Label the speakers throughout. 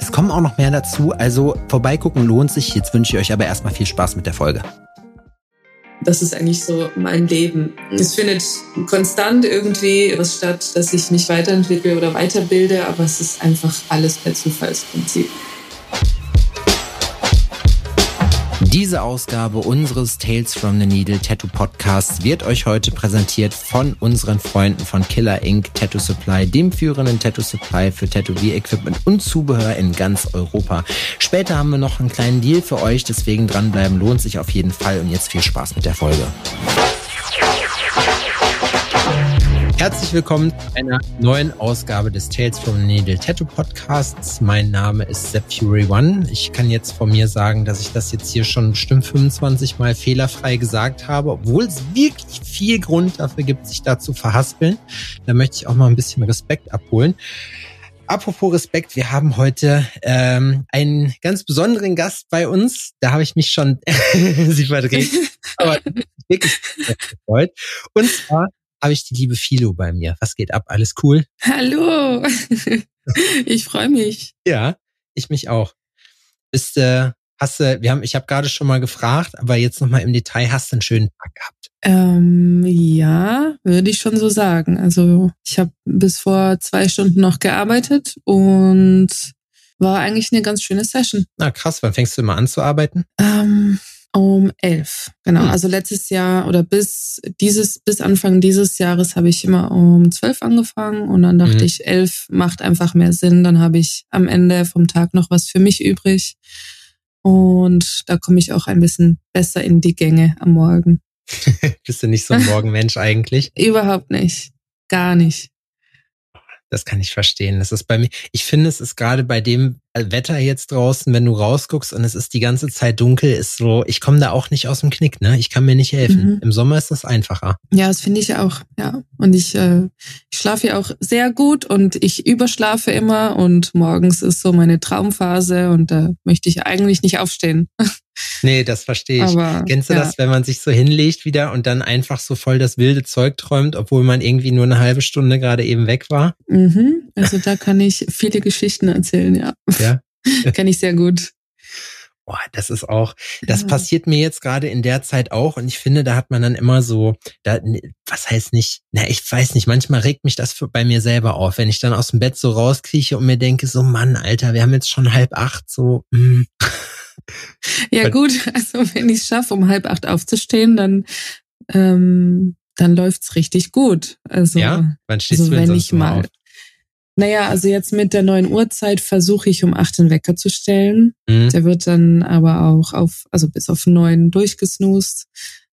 Speaker 1: Es kommen auch noch mehr dazu, also vorbeigucken lohnt sich. Jetzt wünsche ich euch aber erstmal viel Spaß mit der Folge.
Speaker 2: Das ist eigentlich so mein Leben. Es findet konstant irgendwie was statt, dass ich mich weiterentwickle oder weiterbilde, aber es ist einfach alles per Zufallsprinzip.
Speaker 1: Diese Ausgabe unseres Tales from the Needle Tattoo Podcasts wird euch heute präsentiert von unseren Freunden von Killer Inc. Tattoo Supply, dem führenden Tattoo Supply für Tätowier-Equipment und Zubehör in ganz Europa. Später haben wir noch einen kleinen Deal für euch, deswegen dranbleiben lohnt sich auf jeden Fall und jetzt viel Spaß mit der Folge. Herzlich willkommen zu einer neuen Ausgabe des Tales from Needle Tattoo Podcasts. Mein Name ist Sepp Fury One. Ich kann jetzt von mir sagen, dass ich das jetzt hier schon bestimmt 25 Mal fehlerfrei gesagt habe, obwohl es wirklich viel Grund dafür gibt, sich da zu verhaspeln. Da möchte ich auch mal ein bisschen Respekt abholen. Apropos Respekt, wir haben heute ähm, einen ganz besonderen Gast bei uns. Da habe ich mich schon sie verdreht, aber wirklich gefreut. Und zwar habe ich die liebe Philo bei mir. Was geht ab? Alles cool?
Speaker 2: Hallo. Ich freue mich.
Speaker 1: Ja, ich mich auch. Bist äh, hast du, wir haben, ich habe gerade schon mal gefragt, aber jetzt nochmal im Detail, hast du einen schönen Tag gehabt?
Speaker 2: Ähm, ja, würde ich schon so sagen. Also ich habe bis vor zwei Stunden noch gearbeitet und war eigentlich eine ganz schöne Session.
Speaker 1: Na krass, wann fängst du immer an zu arbeiten?
Speaker 2: Ähm, um elf, genau. Hm. Also letztes Jahr oder bis dieses, bis Anfang dieses Jahres habe ich immer um zwölf angefangen und dann dachte hm. ich, elf macht einfach mehr Sinn. Dann habe ich am Ende vom Tag noch was für mich übrig. Und da komme ich auch ein bisschen besser in die Gänge am Morgen.
Speaker 1: Bist du nicht so ein Morgenmensch eigentlich?
Speaker 2: Überhaupt nicht. Gar nicht.
Speaker 1: Das kann ich verstehen. Das ist bei mir, ich finde, es ist gerade bei dem Wetter jetzt draußen, wenn du rausguckst und es ist die ganze Zeit dunkel, ist so, ich komme da auch nicht aus dem Knick, ne? Ich kann mir nicht helfen. Mhm. Im Sommer ist das einfacher.
Speaker 2: Ja, das finde ich auch, ja. Und ich, äh, ich schlafe ja auch sehr gut und ich überschlafe immer und morgens ist so meine Traumphase und da möchte ich eigentlich nicht aufstehen.
Speaker 1: Nee, das verstehe ich. Aber, Kennst du ja. das, wenn man sich so hinlegt wieder und dann einfach so voll das wilde Zeug träumt, obwohl man irgendwie nur eine halbe Stunde gerade eben weg war?
Speaker 2: Mhm. Also da kann ich viele Geschichten erzählen, ja. Ja. Kenne ich sehr gut.
Speaker 1: Boah, das ist auch, das ja. passiert mir jetzt gerade in der Zeit auch und ich finde, da hat man dann immer so, da, was heißt nicht, na, ich weiß nicht, manchmal regt mich das für, bei mir selber auf, wenn ich dann aus dem Bett so rauskrieche und mir denke, so Mann, Alter, wir haben jetzt schon halb acht, so, mm.
Speaker 2: Ja gut, also wenn ich es schaffe, um halb acht aufzustehen, dann, ähm, dann läuft's richtig gut. Also,
Speaker 1: ja, wann stehst also, du wenn ich mal, auf?
Speaker 2: Naja, also jetzt mit der neuen Uhrzeit versuche ich um acht den Wecker zu stellen. Mhm. Der wird dann aber auch auf, also bis auf neun durchgesnoost.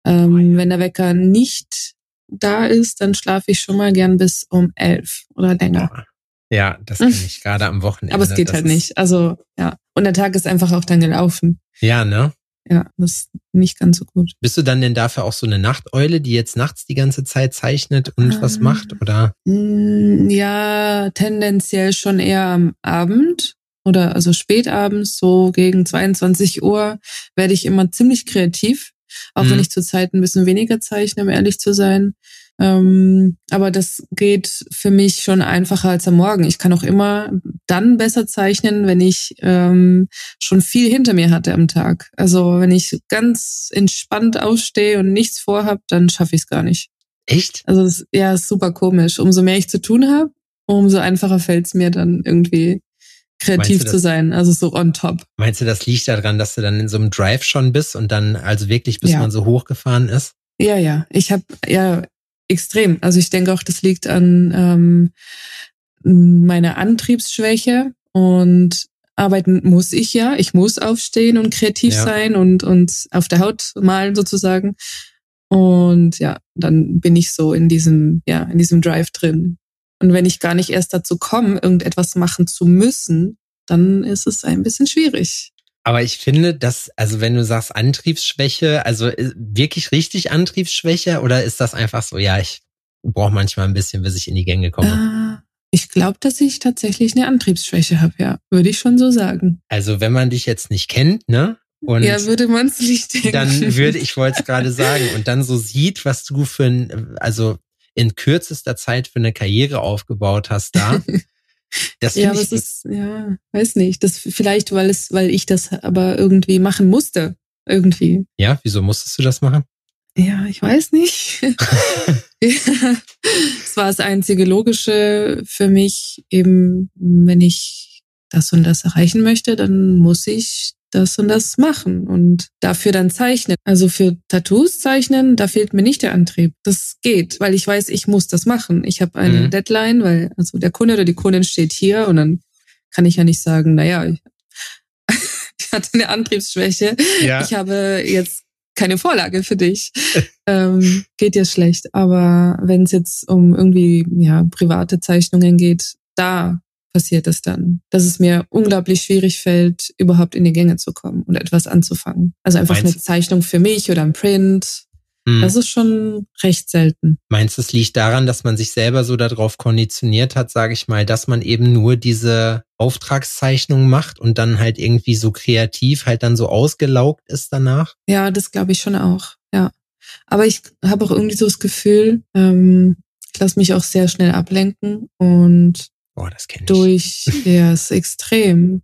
Speaker 2: Ähm, oh ja. Wenn der Wecker nicht da ist, dann schlafe ich schon mal gern bis um elf oder länger.
Speaker 1: Ja, das kann ich gerade am Wochenende.
Speaker 2: Aber es geht halt nicht. Also ja. Und der Tag ist einfach auch dann gelaufen.
Speaker 1: Ja, ne?
Speaker 2: Ja, das ist nicht ganz so gut.
Speaker 1: Bist du dann denn dafür auch so eine Nachteule, die jetzt nachts die ganze Zeit zeichnet und ähm, was macht, oder?
Speaker 2: Mm, ja, tendenziell schon eher am Abend oder also spätabends, so gegen 22 Uhr, werde ich immer ziemlich kreativ. Auch mhm. wenn ich zurzeit ein bisschen weniger zeichne, um ehrlich zu sein. Ähm, aber das geht für mich schon einfacher als am Morgen. Ich kann auch immer dann besser zeichnen, wenn ich ähm, schon viel hinter mir hatte am Tag. Also wenn ich ganz entspannt ausstehe und nichts vorhab, dann schaffe ich es gar nicht.
Speaker 1: Echt?
Speaker 2: Also das, ja, ist super komisch. Umso mehr ich zu tun habe, umso einfacher fällt es mir dann irgendwie kreativ das, zu sein, also so on top.
Speaker 1: Meinst du, das liegt daran, dass du dann in so einem Drive schon bist und dann also wirklich, bis ja. man so hochgefahren ist?
Speaker 2: Ja, ja. Ich habe ja extrem. Also ich denke auch, das liegt an ähm, meiner Antriebsschwäche und arbeiten muss ich ja. Ich muss aufstehen und kreativ ja. sein und, und auf der Haut malen sozusagen. Und ja, dann bin ich so in diesem, ja, in diesem Drive drin. Und wenn ich gar nicht erst dazu komme, irgendetwas machen zu müssen, dann ist es ein bisschen schwierig.
Speaker 1: Aber ich finde, dass, also wenn du sagst Antriebsschwäche, also äh, wirklich richtig Antriebsschwäche oder ist das einfach so, ja, ich brauche manchmal ein bisschen, bis ich in die Gänge komme?
Speaker 2: Äh, ich glaube, dass ich tatsächlich eine Antriebsschwäche habe, ja, würde ich schon so sagen.
Speaker 1: Also wenn man dich jetzt nicht kennt, ne?
Speaker 2: Und ja, würde man es nicht denken.
Speaker 1: Dann würde, ich wollte es gerade sagen, und dann so sieht, was du für ein, also in kürzester Zeit für eine Karriere aufgebaut hast da.
Speaker 2: Das ja, aber es ist, ja, weiß nicht. Das vielleicht, weil es, weil ich das aber irgendwie machen musste. Irgendwie.
Speaker 1: Ja, wieso musstest du das machen?
Speaker 2: Ja, ich weiß nicht. Es war das einzige Logische für mich, eben, wenn ich das und das erreichen möchte, dann muss ich das und das machen und dafür dann zeichnen. Also für Tattoos zeichnen, da fehlt mir nicht der Antrieb. Das geht, weil ich weiß, ich muss das machen. Ich habe eine mhm. Deadline, weil also der Kunde oder die Kundin steht hier und dann kann ich ja nicht sagen, naja, ich, ich hatte eine Antriebsschwäche. Ja. Ich habe jetzt keine Vorlage für dich. ähm, geht dir schlecht. Aber wenn es jetzt um irgendwie ja private Zeichnungen geht, da passiert es dann, dass es mir unglaublich schwierig fällt, überhaupt in die Gänge zu kommen und etwas anzufangen. Also einfach Meinst eine Zeichnung für mich oder ein Print. Hm. Das ist schon recht selten.
Speaker 1: Meinst du, es liegt daran, dass man sich selber so darauf konditioniert hat, sage ich mal, dass man eben nur diese Auftragszeichnung macht und dann halt irgendwie so kreativ halt dann so ausgelaugt ist danach?
Speaker 2: Ja, das glaube ich schon auch. Ja. Aber ich habe auch irgendwie so das Gefühl, ähm, ich lasse mich auch sehr schnell ablenken und
Speaker 1: Boah, das kenne ich.
Speaker 2: Durch, ja, ist extrem.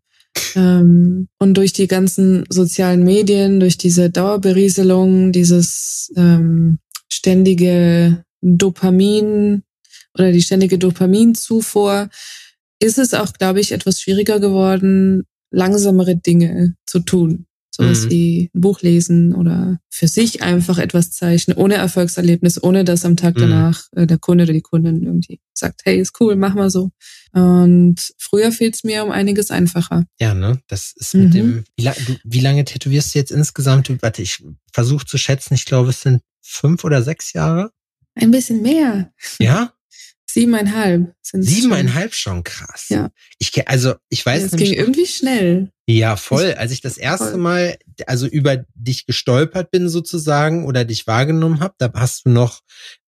Speaker 2: Ähm, und durch die ganzen sozialen Medien, durch diese Dauerberieselung, dieses ähm, ständige Dopamin oder die ständige Dopaminzufuhr, ist es auch, glaube ich, etwas schwieriger geworden, langsamere Dinge zu tun. Sowas mhm. wie ein Buch lesen oder für sich einfach etwas zeichnen, ohne Erfolgserlebnis, ohne dass am Tag mhm. danach äh, der Kunde oder die Kundin irgendwie sagt, hey, ist cool, mach mal so. Und früher fiel es mir um einiges einfacher.
Speaker 1: Ja, ne? Das ist mit mhm. dem. Wie, la du, wie lange tätowierst du jetzt insgesamt? Warte, ich versuche zu schätzen, ich glaube, es sind fünf oder sechs Jahre.
Speaker 2: Ein bisschen mehr.
Speaker 1: Ja?
Speaker 2: Siebeneinhalb
Speaker 1: sind Siebeneinhalb schon. schon krass.
Speaker 2: Ja.
Speaker 1: Ich also ich weiß.
Speaker 2: Es ging irgendwie schnell.
Speaker 1: Ja, voll. Als ich das erste voll. Mal also über dich gestolpert bin sozusagen oder dich wahrgenommen habe, da hast du noch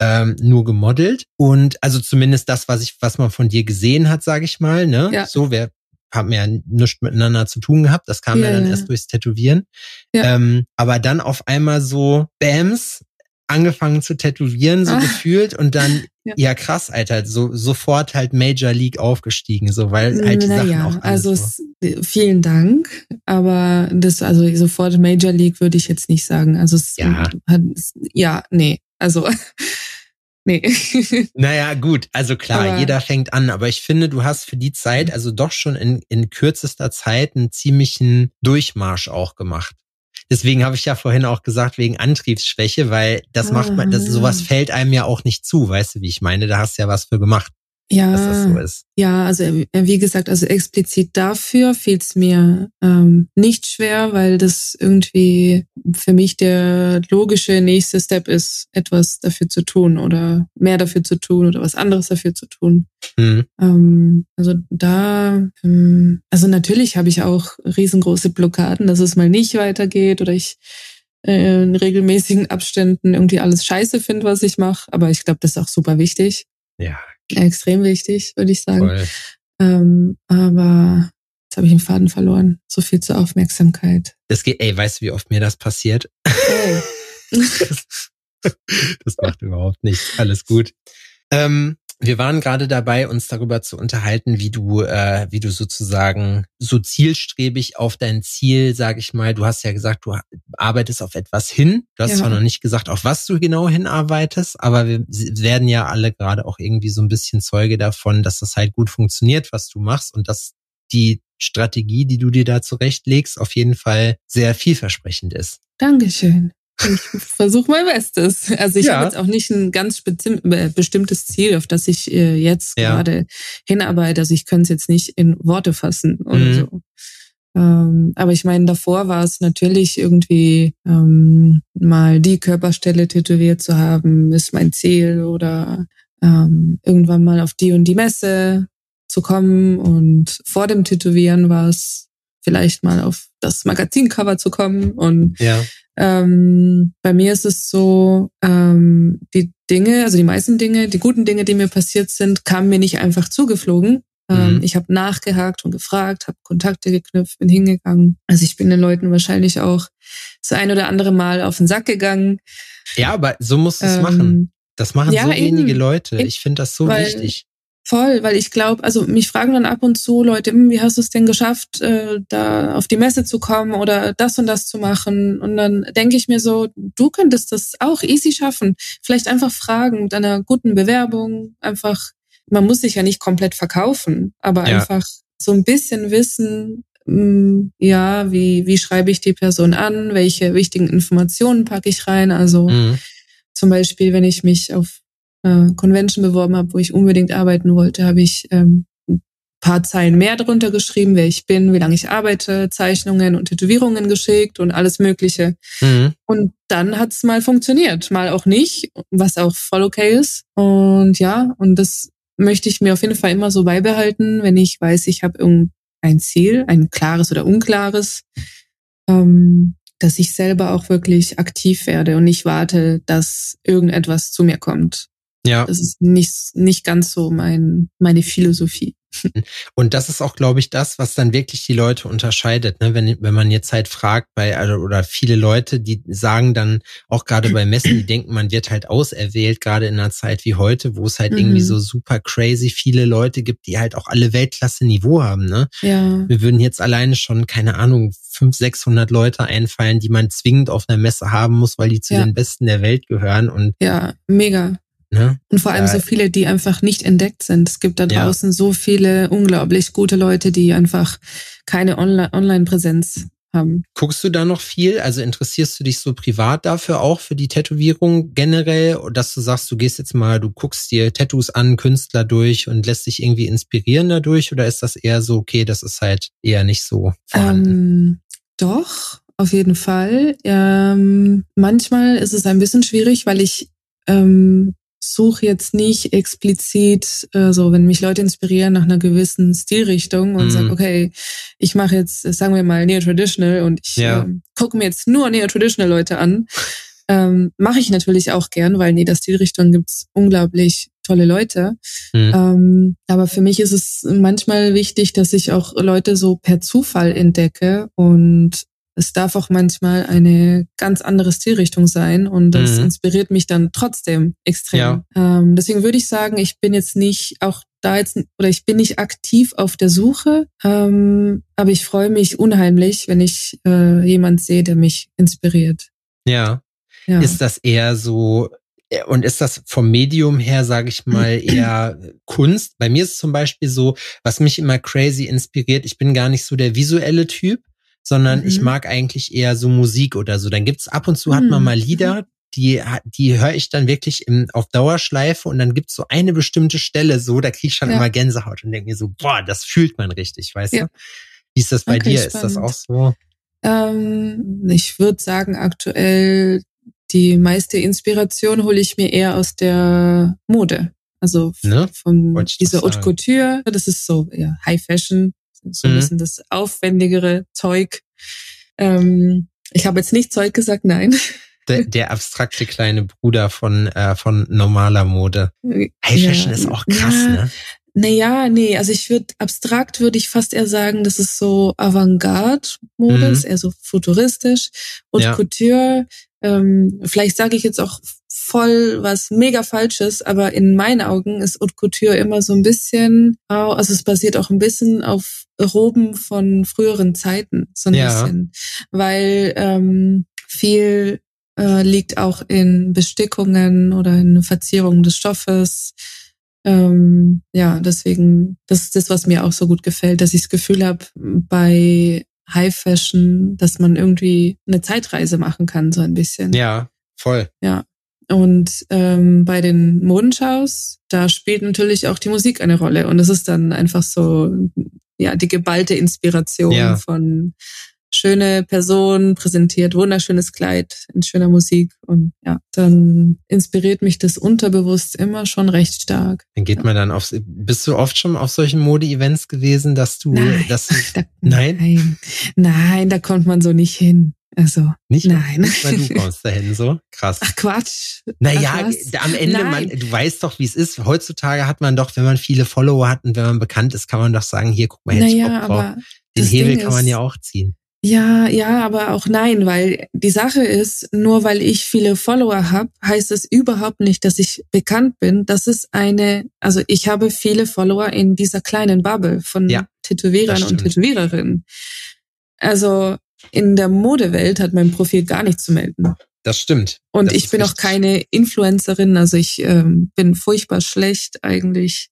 Speaker 1: ähm, nur gemodelt und also zumindest das, was ich, was man von dir gesehen hat, sage ich mal. Ne, ja. so wer haben ja nichts miteinander zu tun gehabt. Das kam ja, ja dann erst durchs Tätowieren. Ja. Ähm, aber dann auf einmal so Bams, angefangen zu tätowieren, so ah. gefühlt, und dann, ja. ja. krass, Alter, so sofort halt Major League aufgestiegen, so, weil halt die Na Sachen ja, auch
Speaker 2: Also es, vielen Dank, aber das, also sofort Major League würde ich jetzt nicht sagen. Also es ja, hat, ja nee, also Nee.
Speaker 1: naja, gut, also klar, aber jeder fängt an, aber ich finde, du hast für die Zeit, also doch schon in, in kürzester Zeit einen ziemlichen Durchmarsch auch gemacht. Deswegen habe ich ja vorhin auch gesagt, wegen Antriebsschwäche, weil das macht man, das, sowas ah. fällt einem ja auch nicht zu, weißt du, wie ich meine? Da hast du ja was für gemacht
Speaker 2: ja, dass das so ist. Ja, also äh, wie gesagt, also explizit dafür fiel es mir ähm, nicht schwer, weil das irgendwie für mich der logische nächste Step ist, etwas dafür zu tun oder mehr dafür zu tun oder was anderes dafür zu tun. Mhm. Ähm, also da, ähm, also natürlich habe ich auch riesengroße Blockaden, dass es mal nicht weitergeht oder ich äh, in regelmäßigen Abständen irgendwie alles scheiße finde, was ich mache. Aber ich glaube, das ist auch super wichtig.
Speaker 1: Ja,
Speaker 2: extrem wichtig, würde ich sagen. Ähm, aber jetzt habe ich den Faden verloren. So viel zur Aufmerksamkeit.
Speaker 1: Das geht, ey, weißt du, wie oft mir das passiert? Hey. das, das macht überhaupt nichts. Alles gut. Ähm, wir waren gerade dabei, uns darüber zu unterhalten, wie du, äh, wie du sozusagen so zielstrebig auf dein Ziel, sag ich mal, du hast ja gesagt, du arbeitest auf etwas hin. Du hast ja. zwar noch nicht gesagt, auf was du genau hinarbeitest, aber wir werden ja alle gerade auch irgendwie so ein bisschen Zeuge davon, dass das halt gut funktioniert, was du machst und dass die Strategie, die du dir da zurechtlegst, auf jeden Fall sehr vielversprechend ist.
Speaker 2: Dankeschön. Ich versuche mein Bestes. Also ich ja. habe jetzt auch nicht ein ganz bestimmtes Ziel, auf das ich äh, jetzt ja. gerade hinarbeite. Also ich kann es jetzt nicht in Worte fassen oder mhm. so. Ähm, aber ich meine, davor war es natürlich irgendwie ähm, mal die Körperstelle tätowiert zu haben, ist mein Ziel oder ähm, irgendwann mal auf die und die Messe zu kommen und vor dem Tätowieren war es vielleicht mal auf das Magazincover zu kommen und
Speaker 1: ja.
Speaker 2: Ähm, bei mir ist es so, ähm, die Dinge, also die meisten Dinge, die guten Dinge, die mir passiert sind, kamen mir nicht einfach zugeflogen. Ähm, mhm. Ich habe nachgehakt und gefragt, habe Kontakte geknüpft, bin hingegangen. Also ich bin den Leuten wahrscheinlich auch das ein oder andere Mal auf den Sack gegangen.
Speaker 1: Ja, aber so musst du es ähm, machen. Das machen ja, so wenige Leute. Ich finde das so
Speaker 2: weil,
Speaker 1: wichtig.
Speaker 2: Voll, weil ich glaube, also mich fragen dann ab und zu Leute, hm, wie hast du es denn geschafft, äh, da auf die Messe zu kommen oder das und das zu machen? Und dann denke ich mir so, du könntest das auch easy schaffen. Vielleicht einfach fragen mit einer guten Bewerbung, einfach, man muss sich ja nicht komplett verkaufen, aber ja. einfach so ein bisschen wissen, mh, hm, ja, wie, wie schreibe ich die Person an, welche wichtigen Informationen packe ich rein. Also mhm. zum Beispiel, wenn ich mich auf äh, Convention beworben habe, wo ich unbedingt arbeiten wollte, habe ich ähm, ein paar Zeilen mehr drunter geschrieben, wer ich bin, wie lange ich arbeite, Zeichnungen und Tätowierungen geschickt und alles Mögliche. Mhm. Und dann hat es mal funktioniert, mal auch nicht, was auch voll okay ist. Und ja, und das möchte ich mir auf jeden Fall immer so beibehalten, wenn ich weiß, ich habe irgendein Ziel, ein klares oder unklares, ähm, dass ich selber auch wirklich aktiv werde und nicht warte, dass irgendetwas zu mir kommt.
Speaker 1: Ja.
Speaker 2: Das ist nicht, nicht ganz so mein, meine Philosophie.
Speaker 1: Und das ist auch, glaube ich, das, was dann wirklich die Leute unterscheidet. Ne? Wenn, wenn man jetzt halt fragt bei, also, oder viele Leute, die sagen dann auch gerade bei Messen, die denken, man wird halt auserwählt, gerade in einer Zeit wie heute, wo es halt mhm. irgendwie so super crazy viele Leute gibt, die halt auch alle Weltklasse-Niveau haben. Ne?
Speaker 2: Ja.
Speaker 1: Wir würden jetzt alleine schon, keine Ahnung, 500, 600 Leute einfallen, die man zwingend auf einer Messe haben muss, weil die zu ja. den Besten der Welt gehören. Und
Speaker 2: ja, mega. Ne? Und vor allem ja. so viele, die einfach nicht entdeckt sind. Es gibt da draußen ja. so viele unglaublich gute Leute, die einfach keine Online-Präsenz haben.
Speaker 1: Guckst du da noch viel? Also interessierst du dich so privat dafür auch für die Tätowierung generell, dass du sagst, du gehst jetzt mal, du guckst dir Tattoos an, Künstler durch und lässt dich irgendwie inspirieren dadurch? Oder ist das eher so, okay, das ist halt eher nicht so
Speaker 2: vorhanden? Ähm, doch, auf jeden Fall. Ähm, manchmal ist es ein bisschen schwierig, weil ich ähm, suche jetzt nicht explizit, äh, so wenn mich Leute inspirieren nach einer gewissen Stilrichtung und mhm. sage, okay, ich mache jetzt, sagen wir mal, Neo-Traditional und ich ja. äh, gucke mir jetzt nur Neo-Traditional Leute an. Ähm, mache ich natürlich auch gern, weil in jeder Stilrichtung gibt's unglaublich tolle Leute. Mhm. Ähm, aber für mich ist es manchmal wichtig, dass ich auch Leute so per Zufall entdecke und es darf auch manchmal eine ganz andere Stilrichtung sein und das mhm. inspiriert mich dann trotzdem extrem. Ja. Ähm, deswegen würde ich sagen, ich bin jetzt nicht auch da jetzt oder ich bin nicht aktiv auf der Suche, ähm, aber ich freue mich unheimlich, wenn ich äh, jemand sehe, der mich inspiriert.
Speaker 1: Ja. ja. Ist das eher so äh, und ist das vom Medium her, sage ich mal, eher Kunst? Bei mir ist es zum Beispiel so, was mich immer crazy inspiriert, ich bin gar nicht so der visuelle Typ, sondern mhm. ich mag eigentlich eher so Musik oder so. Dann gibt's ab und zu hat man mhm. mal Lieder, die, die höre ich dann wirklich im, auf Dauerschleife und dann gibt's so eine bestimmte Stelle so, da kriege ich schon ja. immer Gänsehaut und denke mir so, boah, das fühlt man richtig, weißt ja. du? Wie ist das bei okay, dir? Spannend. Ist das auch so?
Speaker 2: Ähm, ich würde sagen, aktuell die meiste Inspiration hole ich mir eher aus der Mode. Also ne? von dieser Haute Couture. Das ist so ja, High Fashion, so ein mhm. bisschen das aufwendigere Zeug. Ähm, ich habe jetzt nicht Zeug gesagt, nein.
Speaker 1: Der, der abstrakte kleine Bruder von, äh, von normaler Mode. High Fashion ja, ist auch krass, ja, ne?
Speaker 2: Naja, nee, also ich würde, abstrakt würde ich fast eher sagen, das ist so Avantgarde-Mode, mhm. ist eher so futuristisch. Und ja. Couture, ähm, vielleicht sage ich jetzt auch voll was mega Falsches, aber in meinen Augen ist Haute Couture immer so ein bisschen, also es basiert auch ein bisschen auf Roben von früheren Zeiten, so ein ja. bisschen. Weil ähm, viel äh, liegt auch in Bestickungen oder in Verzierungen des Stoffes. Ähm, ja, deswegen, das ist das, was mir auch so gut gefällt, dass ich das Gefühl habe, bei High Fashion, dass man irgendwie eine Zeitreise machen kann, so ein bisschen.
Speaker 1: Ja, voll.
Speaker 2: Ja. Und ähm, bei den Modenschaus, da spielt natürlich auch die Musik eine Rolle. Und es ist dann einfach so, ja, die geballte Inspiration ja. von schöne Person präsentiert, wunderschönes Kleid in schöner Musik und ja, dann inspiriert mich das unterbewusst immer schon recht stark.
Speaker 1: Dann geht man dann auf, bist du oft schon auf solchen Mode-Events gewesen, dass du,
Speaker 2: nein,
Speaker 1: dass du,
Speaker 2: da, nein? nein, nein, da kommt man so nicht hin. Also,
Speaker 1: nicht,
Speaker 2: nein.
Speaker 1: Nicht, weil du kommst dahin so. Krass.
Speaker 2: Ach Quatsch.
Speaker 1: Naja, Ach, am Ende, man, du weißt doch, wie es ist. Heutzutage hat man doch, wenn man viele Follower hat und wenn man bekannt ist, kann man doch sagen, hier, guck mal, jetzt naja, Bock drauf. Den Hebel Ding kann man ja auch ziehen.
Speaker 2: Ja, ja, aber auch nein, weil die Sache ist, nur weil ich viele Follower habe, heißt es überhaupt nicht, dass ich bekannt bin. Das ist eine, also ich habe viele Follower in dieser kleinen Bubble von ja, Tätowierern und Tätowiererinnen. Also in der Modewelt hat mein Profil gar nichts zu melden.
Speaker 1: Das stimmt.
Speaker 2: Und
Speaker 1: das
Speaker 2: ich bin auch keine Influencerin, also ich ähm, bin furchtbar schlecht eigentlich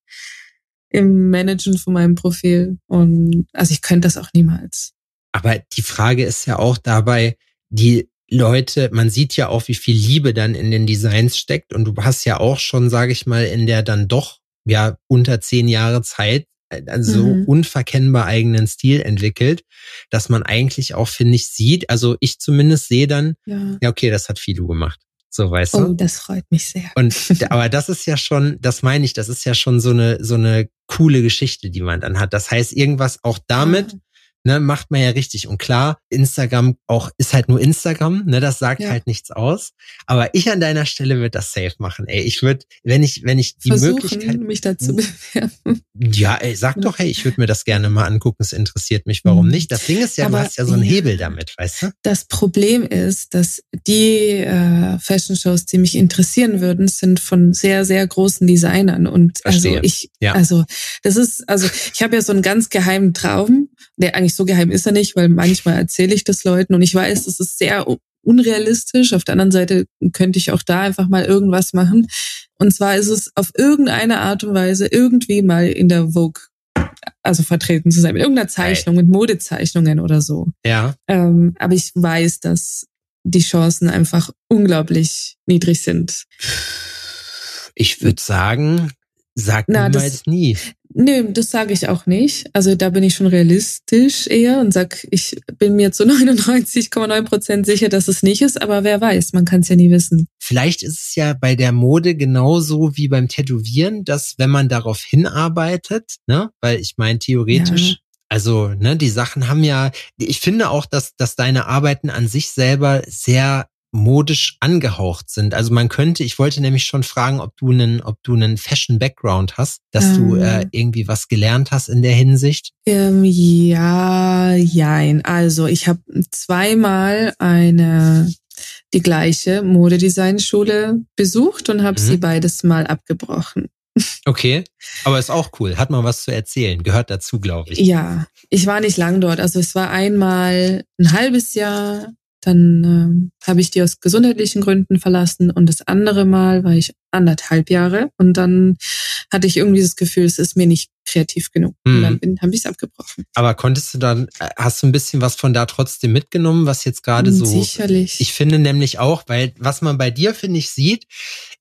Speaker 2: im Managen von meinem Profil. Und also ich könnte das auch niemals.
Speaker 1: Aber die Frage ist ja auch dabei, die Leute, man sieht ja auch, wie viel Liebe dann in den Designs steckt. Und du hast ja auch schon, sage ich mal, in der dann doch ja unter zehn Jahre Zeit also mhm. unverkennbar eigenen Stil entwickelt, dass man eigentlich auch, finde ich, sieht, also ich zumindest sehe dann, ja. ja, okay, das hat Filu gemacht. So, weißt
Speaker 2: oh,
Speaker 1: du?
Speaker 2: Oh, das freut mich sehr.
Speaker 1: Und, aber das ist ja schon, das meine ich, das ist ja schon so eine, so eine coole Geschichte, die man dann hat. Das heißt, irgendwas auch damit, ja ne, macht man ja richtig. Und klar, Instagram auch ist halt nur Instagram, ne, das sagt ja. halt nichts aus. Aber ich an deiner Stelle würde das safe machen. Ey, ich würde, wenn ich, wenn ich die
Speaker 2: Versuchen,
Speaker 1: Möglichkeit,
Speaker 2: mich dazu bewerben.
Speaker 1: Ja, ey, sag doch, hey, ich würde mir das gerne mal angucken. Es interessiert mich. Warum mhm. nicht? Das Ding ist ja, Aber, du hast ja so einen Hebel damit, weißt du?
Speaker 2: Das Problem ist, dass die äh, Fashion Shows, die mich interessieren würden, sind von sehr, sehr großen Designern. Und also Verstehe. also ich, also das ist, also ich habe ja so einen ganz geheimen Traum, der eigentlich so geheim ist er nicht, weil manchmal erzähle ich das Leuten und ich weiß, das ist sehr unrealistisch. Auf der anderen Seite könnte ich auch da einfach mal irgendwas machen. Und zwar ist es auf irgendeine Art und Weise irgendwie mal in der Vogue also vertreten zu sein, mit irgendeiner Zeichnung, mit Modezeichnungen oder so.
Speaker 1: Ja.
Speaker 2: Ähm, aber ich weiß, dass die Chancen einfach unglaublich niedrig sind.
Speaker 1: Ich würde sagen, sag Na, niemals das, nie.
Speaker 2: Nö, das sage ich auch nicht. Also da bin ich schon realistisch eher und sag, ich bin mir zu 99,9 Prozent sicher, dass es nicht ist, aber wer weiß, man kann es ja nie wissen.
Speaker 1: Vielleicht ist es ja bei der Mode genauso wie beim Tätowieren, dass wenn man darauf hinarbeitet, ne, weil ich meine theoretisch, ja. also ne, die Sachen haben ja, ich finde auch, dass dass deine Arbeiten an sich selber sehr modisch angehaucht sind. Also man könnte, ich wollte nämlich schon fragen, ob du einen, ob du einen Fashion Background hast, dass ähm, du äh, irgendwie was gelernt hast in der Hinsicht.
Speaker 2: Ähm, ja, jein. Also ich habe zweimal eine die gleiche Modedesignschule besucht und habe mhm. sie beides mal abgebrochen.
Speaker 1: Okay, aber ist auch cool. Hat man was zu erzählen. Gehört dazu, glaube ich.
Speaker 2: Ja, ich war nicht lang dort. Also es war einmal ein halbes Jahr dann ähm, habe ich die aus gesundheitlichen Gründen verlassen und das andere Mal war ich anderthalb Jahre und dann hatte ich irgendwie das Gefühl, es ist mir nicht kreativ genug. Mhm. Und dann bin, habe ich es abgebrochen.
Speaker 1: Aber konntest du dann, äh, hast du ein bisschen was von da trotzdem mitgenommen, was jetzt gerade so.
Speaker 2: Sicherlich.
Speaker 1: Ich finde nämlich auch, weil was man bei dir, finde ich, sieht,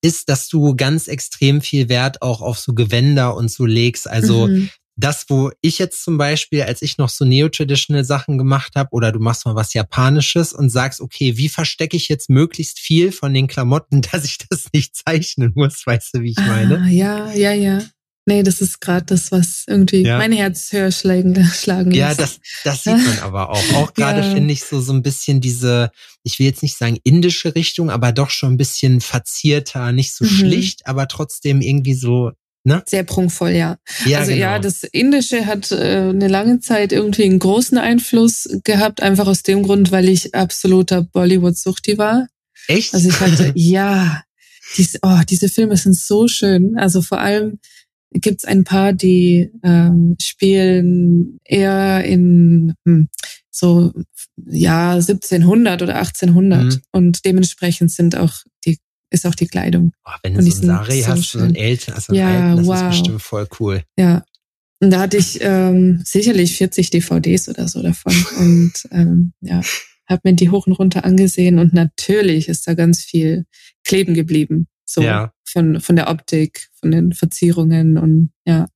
Speaker 1: ist, dass du ganz extrem viel Wert auch auf so Gewänder und so legst. Also mhm das, wo ich jetzt zum Beispiel, als ich noch so neo-traditional Sachen gemacht habe, oder du machst mal was Japanisches und sagst, okay, wie verstecke ich jetzt möglichst viel von den Klamotten, dass ich das nicht zeichnen muss, weißt du, wie ich meine?
Speaker 2: Ah, ja, ja, ja. Nee, das ist gerade das, was irgendwie ja. mein Herz höher schlagen, schlagen
Speaker 1: Ja, das, das sieht man aber auch. Auch gerade ja. finde ich so, so ein bisschen diese, ich will jetzt nicht sagen indische Richtung, aber doch schon ein bisschen verzierter, nicht so mhm. schlicht, aber trotzdem irgendwie so Ne?
Speaker 2: Sehr prunkvoll, ja.
Speaker 1: ja
Speaker 2: also
Speaker 1: genau.
Speaker 2: ja, das Indische hat äh, eine lange Zeit irgendwie einen großen Einfluss gehabt, einfach aus dem Grund, weil ich absoluter Bollywood-Suchti war.
Speaker 1: Echt?
Speaker 2: Also ich hatte, ja, dies, oh, diese Filme sind so schön. Also vor allem gibt's ein paar, die ähm, spielen eher in hm, so ja 1700 oder 1800 mhm. und dementsprechend sind auch die ist auch die Kleidung.
Speaker 1: Oh, wenn du so ein Sari so hast, schön. so ein älter, also
Speaker 2: ja,
Speaker 1: alten, das
Speaker 2: wow.
Speaker 1: ist bestimmt voll cool.
Speaker 2: Ja. Und da hatte ich ähm, sicherlich 40 DVDs oder so davon. Und ähm, ja, habe mir die hoch und runter angesehen und natürlich ist da ganz viel kleben geblieben. So ja. von, von der Optik, von den Verzierungen und ja.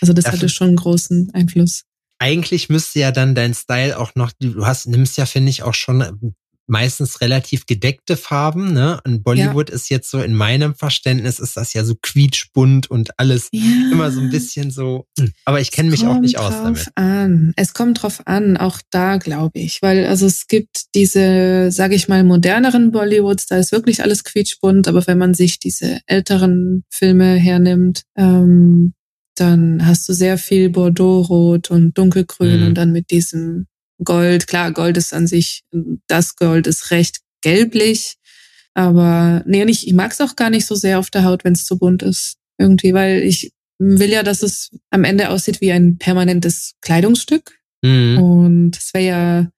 Speaker 2: Also das Dafür, hatte schon einen großen Einfluss.
Speaker 1: eigentlich müsste ja dann dein Style auch noch, du hast, nimmst ja, finde ich, auch schon meistens relativ gedeckte Farben, ne? Und Bollywood ja. ist jetzt so in meinem Verständnis ist das ja so quietschbunt und alles ja. immer so ein bisschen so. Hm. Aber ich kenne mich auch nicht aus damit.
Speaker 2: An. Es kommt drauf an, auch da glaube ich, weil also es gibt diese, sage ich mal, moderneren Bollywoods, da ist wirklich alles quietschbunt, aber wenn man sich diese älteren Filme hernimmt, ähm, dann hast du sehr viel Bordeaux-Rot und Dunkelgrün mhm. und dann mit diesem Gold. Klar, Gold ist an sich, das Gold ist recht gelblich. Aber nee, ich, ich mag es auch gar nicht so sehr auf der Haut, wenn es zu bunt ist. Irgendwie, weil ich will ja, dass es am Ende aussieht wie ein permanentes Kleidungsstück. Mhm. Und es wäre ja,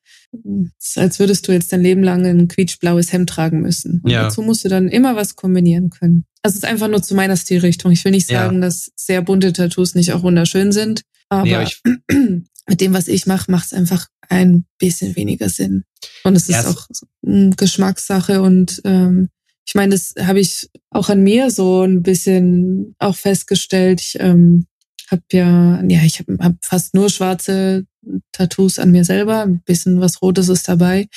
Speaker 2: als würdest du jetzt dein Leben lang ein quietschblaues Hemd tragen müssen. Und ja. dazu musst du dann immer was kombinieren können. Also es ist einfach nur zu meiner Stilrichtung. Ich will nicht sagen, ja. dass sehr bunte Tattoos nicht auch wunderschön sind. Aber ja, mit dem, was ich mache, macht es einfach ein bisschen weniger Sinn. Und es ist yes. auch Geschmackssache und ähm, ich meine, das habe ich auch an mir so ein bisschen auch festgestellt. Ich ähm, habe ja, ja, ich habe hab fast nur schwarze Tattoos an mir selber, ein bisschen was Rotes ist dabei.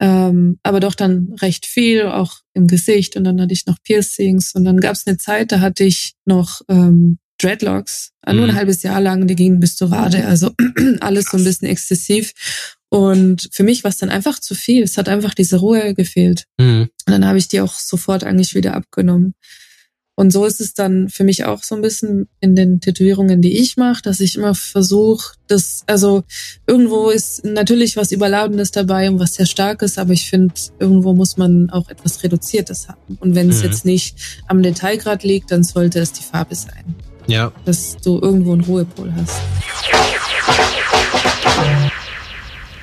Speaker 2: Ähm, aber doch dann recht viel, auch im Gesicht. Und dann hatte ich noch Piercings. Und dann gab es eine Zeit, da hatte ich noch ähm, Dreadlocks, mhm. nur ein mhm. halbes Jahr lang, die gingen bis zur Wade. Also alles so ein bisschen exzessiv. Und für mich war es dann einfach zu viel. Es hat einfach diese Ruhe gefehlt. Mhm. Und dann habe ich die auch sofort eigentlich wieder abgenommen. Und so ist es dann für mich auch so ein bisschen in den Tätowierungen, die ich mache, dass ich immer versuche, dass, also irgendwo ist natürlich was Überladendes dabei und was sehr Starkes, aber ich finde, irgendwo muss man auch etwas Reduziertes haben. Und wenn es mhm. jetzt nicht am Detailgrad liegt, dann sollte es die Farbe sein.
Speaker 1: Ja.
Speaker 2: Dass du irgendwo einen Ruhepol hast.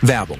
Speaker 1: Werbung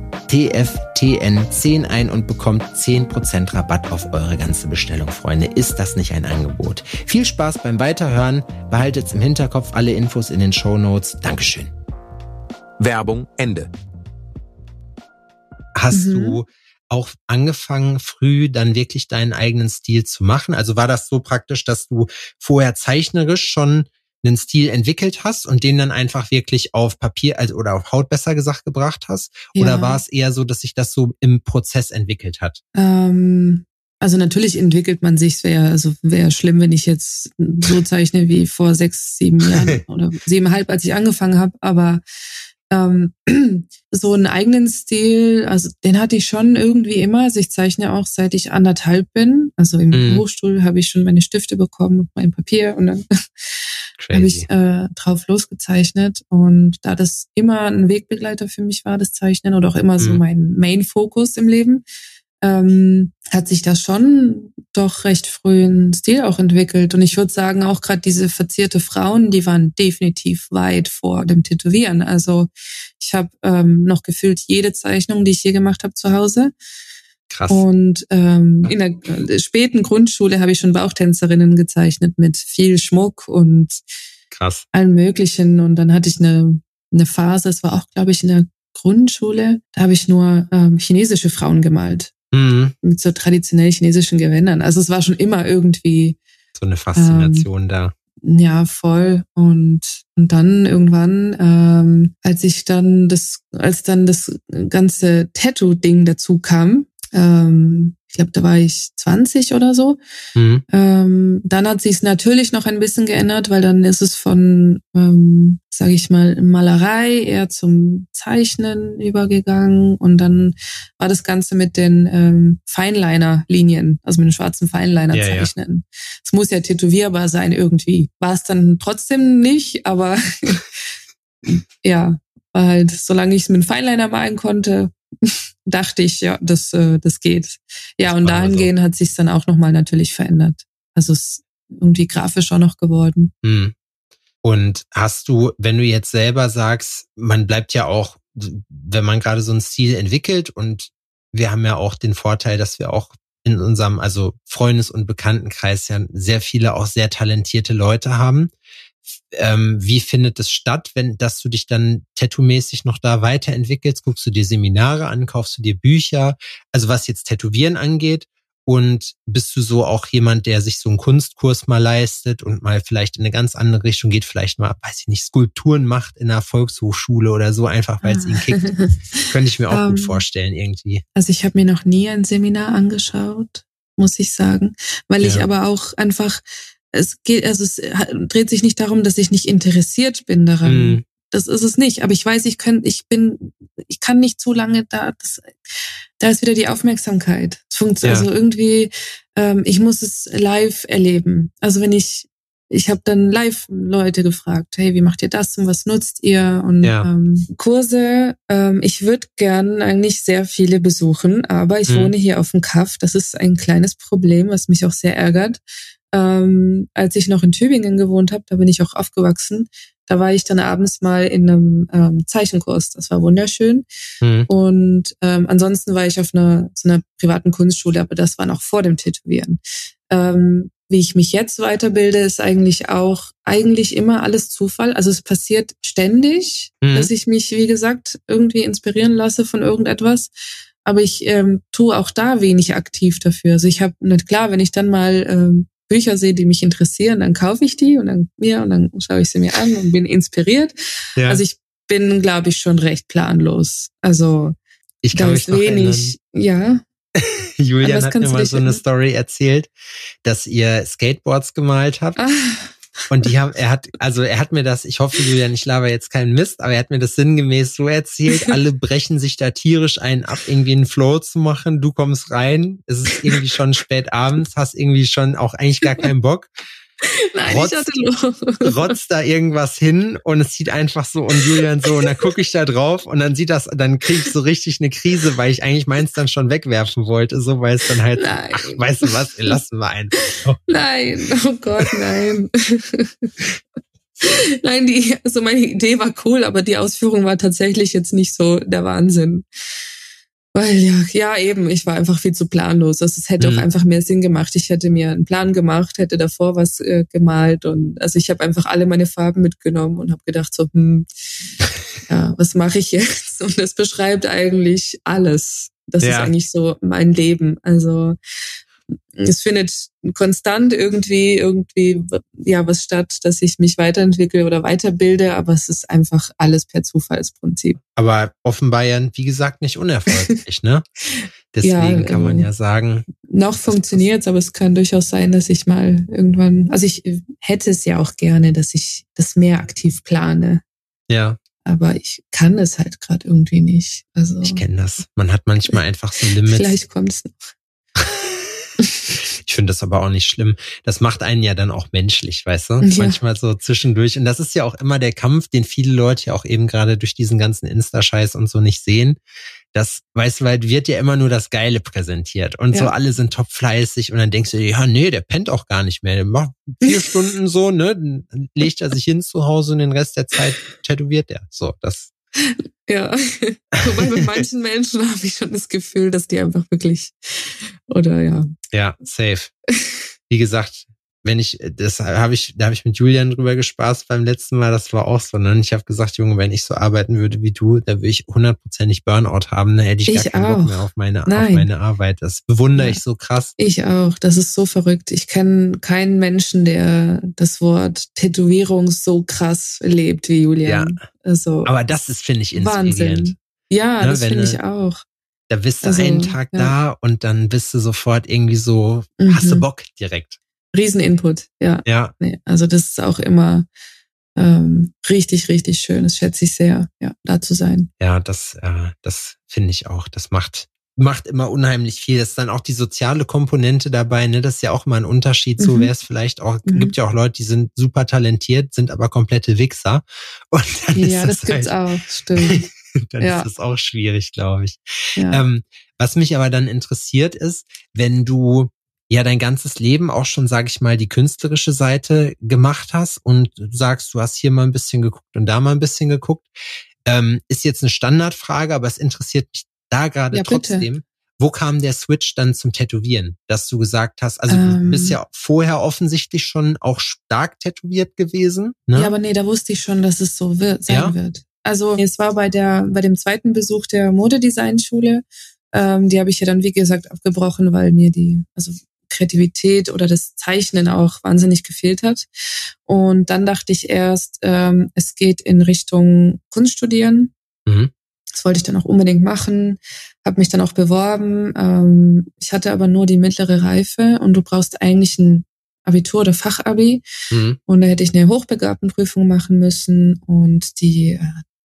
Speaker 1: TFTN10 ein und bekommt 10% Rabatt auf eure ganze Bestellung, Freunde. Ist das nicht ein Angebot? Viel Spaß beim Weiterhören. Behaltet im Hinterkopf alle Infos in den Show Notes. Dankeschön. Werbung Ende. Hast mhm. du auch angefangen, früh dann wirklich deinen eigenen Stil zu machen? Also war das so praktisch, dass du vorher zeichnerisch schon einen Stil entwickelt hast und den dann einfach wirklich auf Papier also oder auf Haut besser gesagt gebracht hast? Ja. Oder war es eher so, dass sich das so im Prozess entwickelt hat?
Speaker 2: Ähm, also natürlich entwickelt man sich. Es wäre also wäre schlimm, wenn ich jetzt so zeichne wie vor sechs, sieben Jahren oder siebeneinhalb, als ich angefangen habe. Aber ähm, so einen eigenen Stil, also den hatte ich schon irgendwie immer. Also ich zeichne auch seit ich anderthalb bin. Also im mm. Hochstuhl habe ich schon meine Stifte bekommen und mein Papier und dann habe ich äh, drauf losgezeichnet. Und da das immer ein Wegbegleiter für mich war, das Zeichnen oder auch immer mm. so mhm. mein Main-Fokus im Leben, ähm, hat sich da schon doch recht früh ein Stil auch entwickelt. Und ich würde sagen, auch gerade diese verzierte Frauen, die waren definitiv weit vor dem Tätowieren. Also ich habe ähm, noch gefühlt jede Zeichnung, die ich je gemacht habe zu Hause.
Speaker 1: Krass.
Speaker 2: Und ähm, in der späten Grundschule habe ich schon Bauchtänzerinnen gezeichnet mit viel Schmuck und
Speaker 1: Krass.
Speaker 2: allen möglichen. Und dann hatte ich eine, eine Phase, es war auch, glaube ich, in der Grundschule, da habe ich nur ähm, chinesische Frauen gemalt.
Speaker 1: Mhm.
Speaker 2: Mit so traditionell chinesischen Gewändern. Also es war schon immer irgendwie.
Speaker 1: So eine Faszination ähm, da.
Speaker 2: Ja, voll. Und, und dann irgendwann, ähm, als ich dann das, als dann das ganze Tattoo-Ding dazu kam, ähm, ich glaube, da war ich 20 oder so.
Speaker 1: Mhm.
Speaker 2: Ähm, dann hat sich es natürlich noch ein bisschen geändert, weil dann ist es von, ähm, sage ich mal, Malerei eher zum Zeichnen übergegangen und dann war das Ganze mit den ähm, Feinliner-Linien, also mit den schwarzen Feinliner-Zeichnen. Es ja, ja. muss ja tätowierbar sein irgendwie. War es dann trotzdem nicht, aber ja, war halt, solange ich es mit dem Feinliner malen konnte, dachte ich, ja, das, äh, das geht. Ja, und dahingehend so. hat sich dann auch nochmal natürlich verändert. Also es ist irgendwie grafisch auch noch geworden.
Speaker 1: Hm. Und hast du, wenn du jetzt selber sagst, man bleibt ja auch, wenn man gerade so einen Stil entwickelt und wir haben ja auch den Vorteil, dass wir auch in unserem, also Freundes- und Bekanntenkreis ja sehr viele auch sehr talentierte Leute haben ähm, wie findet es statt, wenn, dass du dich dann tattoo-mäßig noch da weiterentwickelst? Guckst du dir Seminare an, kaufst du dir Bücher? Also was jetzt Tätowieren angeht. Und bist du so auch jemand, der sich so einen Kunstkurs mal leistet und mal vielleicht in eine ganz andere Richtung geht, vielleicht mal, weiß ich nicht, Skulpturen macht in einer Volkshochschule oder so, einfach weil es ihn kickt? Könnte ich mir auch um, gut ähm, vorstellen, irgendwie.
Speaker 2: Also ich habe mir noch nie ein Seminar angeschaut, muss ich sagen, weil ja. ich aber auch einfach es geht, also es dreht sich nicht darum, dass ich nicht interessiert bin daran. Mhm. Das ist es nicht. Aber ich weiß, ich kann, ich bin, ich kann nicht zu lange da. Das, da ist wieder die Aufmerksamkeit. Es funktioniert ja. also irgendwie. Ähm, ich muss es live erleben. Also wenn ich, ich habe dann live Leute gefragt, hey, wie macht ihr das und was nutzt ihr und ja. ähm, Kurse. Ähm, ich würde gern eigentlich sehr viele besuchen, aber ich mhm. wohne hier auf dem Kaff. Das ist ein kleines Problem, was mich auch sehr ärgert ähm, als ich noch in Tübingen gewohnt habe, da bin ich auch aufgewachsen, da war ich dann abends mal in einem ähm, Zeichenkurs. Das war wunderschön. Mhm. Und ähm, ansonsten war ich auf einer, so einer privaten Kunstschule, aber das war noch vor dem Tätowieren. Ähm, wie ich mich jetzt weiterbilde, ist eigentlich auch eigentlich immer alles Zufall. Also es passiert ständig, mhm. dass ich mich, wie gesagt, irgendwie inspirieren lasse von irgendetwas. Aber ich ähm, tue auch da wenig aktiv dafür. Also ich habe, nicht klar, wenn ich dann mal ähm, Bücher sehe, die mich interessieren, dann kaufe ich die und dann mir und dann schaue ich sie mir an und bin inspiriert. Ja. Also ich bin, glaube ich, schon recht planlos. Also
Speaker 1: ich kann mich wenig,
Speaker 2: ja.
Speaker 1: Julian hat mir mal so eine Story erzählt, dass ihr Skateboards gemalt habt. Ah. Und die haben, er hat, also er hat mir das, ich hoffe, Julian, ich laber jetzt keinen Mist, aber er hat mir das sinngemäß so erzählt, alle brechen sich da tierisch ein ab, irgendwie einen Flow zu machen. Du kommst rein, es ist irgendwie schon spät abends, hast irgendwie schon auch eigentlich gar keinen Bock.
Speaker 2: Nein, rotzt, ich
Speaker 1: hatte rotzt da irgendwas hin und es sieht einfach so und Julian so und dann gucke ich da drauf und dann sieht das, dann kriege ich so richtig eine Krise, weil ich eigentlich meins dann schon wegwerfen wollte, so weil es dann halt, nein. ach, weißt du was, lassen wir einfach.
Speaker 2: Nein, oh Gott, nein. Nein, die, also meine Idee war cool, aber die Ausführung war tatsächlich jetzt nicht so der Wahnsinn. Weil ja, ja eben, ich war einfach viel zu planlos. Also es hätte mhm. auch einfach mehr Sinn gemacht. Ich hätte mir einen Plan gemacht, hätte davor was äh, gemalt und also ich habe einfach alle meine Farben mitgenommen und habe gedacht so, hm, ja, was mache ich jetzt? Und das beschreibt eigentlich alles. Das ja. ist eigentlich so mein Leben. Also es findet konstant irgendwie, irgendwie, ja, was statt, dass ich mich weiterentwickle oder weiterbilde, aber es ist einfach alles per Zufallsprinzip.
Speaker 1: Aber offenbar ja, wie gesagt, nicht unerfolgreich, ne? Deswegen ja, kann man ja sagen.
Speaker 2: Noch funktioniert es, aber es kann durchaus sein, dass ich mal irgendwann, also ich hätte es ja auch gerne, dass ich das mehr aktiv plane.
Speaker 1: Ja.
Speaker 2: Aber ich kann es halt gerade irgendwie nicht. Also
Speaker 1: ich kenne das. Man hat manchmal einfach so ein Limit.
Speaker 2: Vielleicht kommt es noch.
Speaker 1: Ich finde das aber auch nicht schlimm. Das macht einen ja dann auch menschlich, weißt du? Ja. Manchmal so zwischendurch. Und das ist ja auch immer der Kampf, den viele Leute ja auch eben gerade durch diesen ganzen Insta-Scheiß und so nicht sehen. das, weißt du, weil wird ja immer nur das Geile präsentiert und ja. so alle sind top fleißig und dann denkst du, ja, nee, der pennt auch gar nicht mehr. Der macht vier Stunden so, ne, dann legt er sich hin zu Hause und den Rest der Zeit tätowiert er. So, das.
Speaker 2: Ja, wobei mit manchen Menschen habe ich schon das Gefühl, dass die einfach wirklich, oder ja.
Speaker 1: Ja, safe. Wie gesagt, wenn ich, das habe ich, da habe ich mit Julian drüber gespaßt beim letzten Mal, das war auch so. Ne? Ich habe gesagt, Junge, wenn ich so arbeiten würde wie du, da würde ich hundertprozentig Burnout haben, da hätte ich, ich gar keinen auch. Bock mehr auf meine, auf meine Arbeit. Das bewundere ja. ich so krass.
Speaker 2: Ich auch. Das ist so verrückt. Ich kenne keinen Menschen, der das Wort Tätowierung so krass lebt wie Julian. Ja. Also,
Speaker 1: Aber das ist, finde ich, inspirierend. Wahnsinn.
Speaker 2: Ja, ne? das finde ich auch.
Speaker 1: Da bist du also, einen Tag ja. da und dann bist du sofort irgendwie so, mhm. hast du Bock direkt.
Speaker 2: Rieseninput, ja.
Speaker 1: Ja.
Speaker 2: Nee, also das ist auch immer ähm, richtig, richtig schön. Das schätze ich sehr, ja, da zu sein.
Speaker 1: Ja, das, äh, das finde ich auch. Das macht macht immer unheimlich viel. Das ist dann auch die soziale Komponente dabei, ne? Das ist ja auch mal ein Unterschied. Mhm. So wäre es vielleicht auch, mhm. gibt ja auch Leute, die sind super talentiert, sind aber komplette Wichser.
Speaker 2: Und dann ja, ist das, das gibt's halt, auch, stimmt.
Speaker 1: dann ja. ist das auch schwierig, glaube ich. Ja. Ähm, was mich aber dann interessiert ist, wenn du ja dein ganzes Leben auch schon, sage ich mal, die künstlerische Seite gemacht hast und sagst, du hast hier mal ein bisschen geguckt und da mal ein bisschen geguckt. Ähm, ist jetzt eine Standardfrage, aber es interessiert mich da gerade ja, trotzdem. Wo kam der Switch dann zum Tätowieren, dass du gesagt hast, also ähm, du bist ja vorher offensichtlich schon auch stark tätowiert gewesen.
Speaker 2: Ne? Ja, aber nee, da wusste ich schon, dass es so wird, sein ja? wird. Also es war bei der bei dem zweiten Besuch der Modedesignschule, ähm, die habe ich ja dann wie gesagt abgebrochen, weil mir die also Kreativität oder das Zeichnen auch wahnsinnig gefehlt hat. Und dann dachte ich erst, ähm, es geht in Richtung Kunst studieren. Mhm. Das wollte ich dann auch unbedingt machen, habe mich dann auch beworben. Ähm, ich hatte aber nur die mittlere Reife und du brauchst eigentlich ein Abitur oder Fachabi. Mhm. Und da hätte ich eine Hochbegabtenprüfung machen müssen und die äh,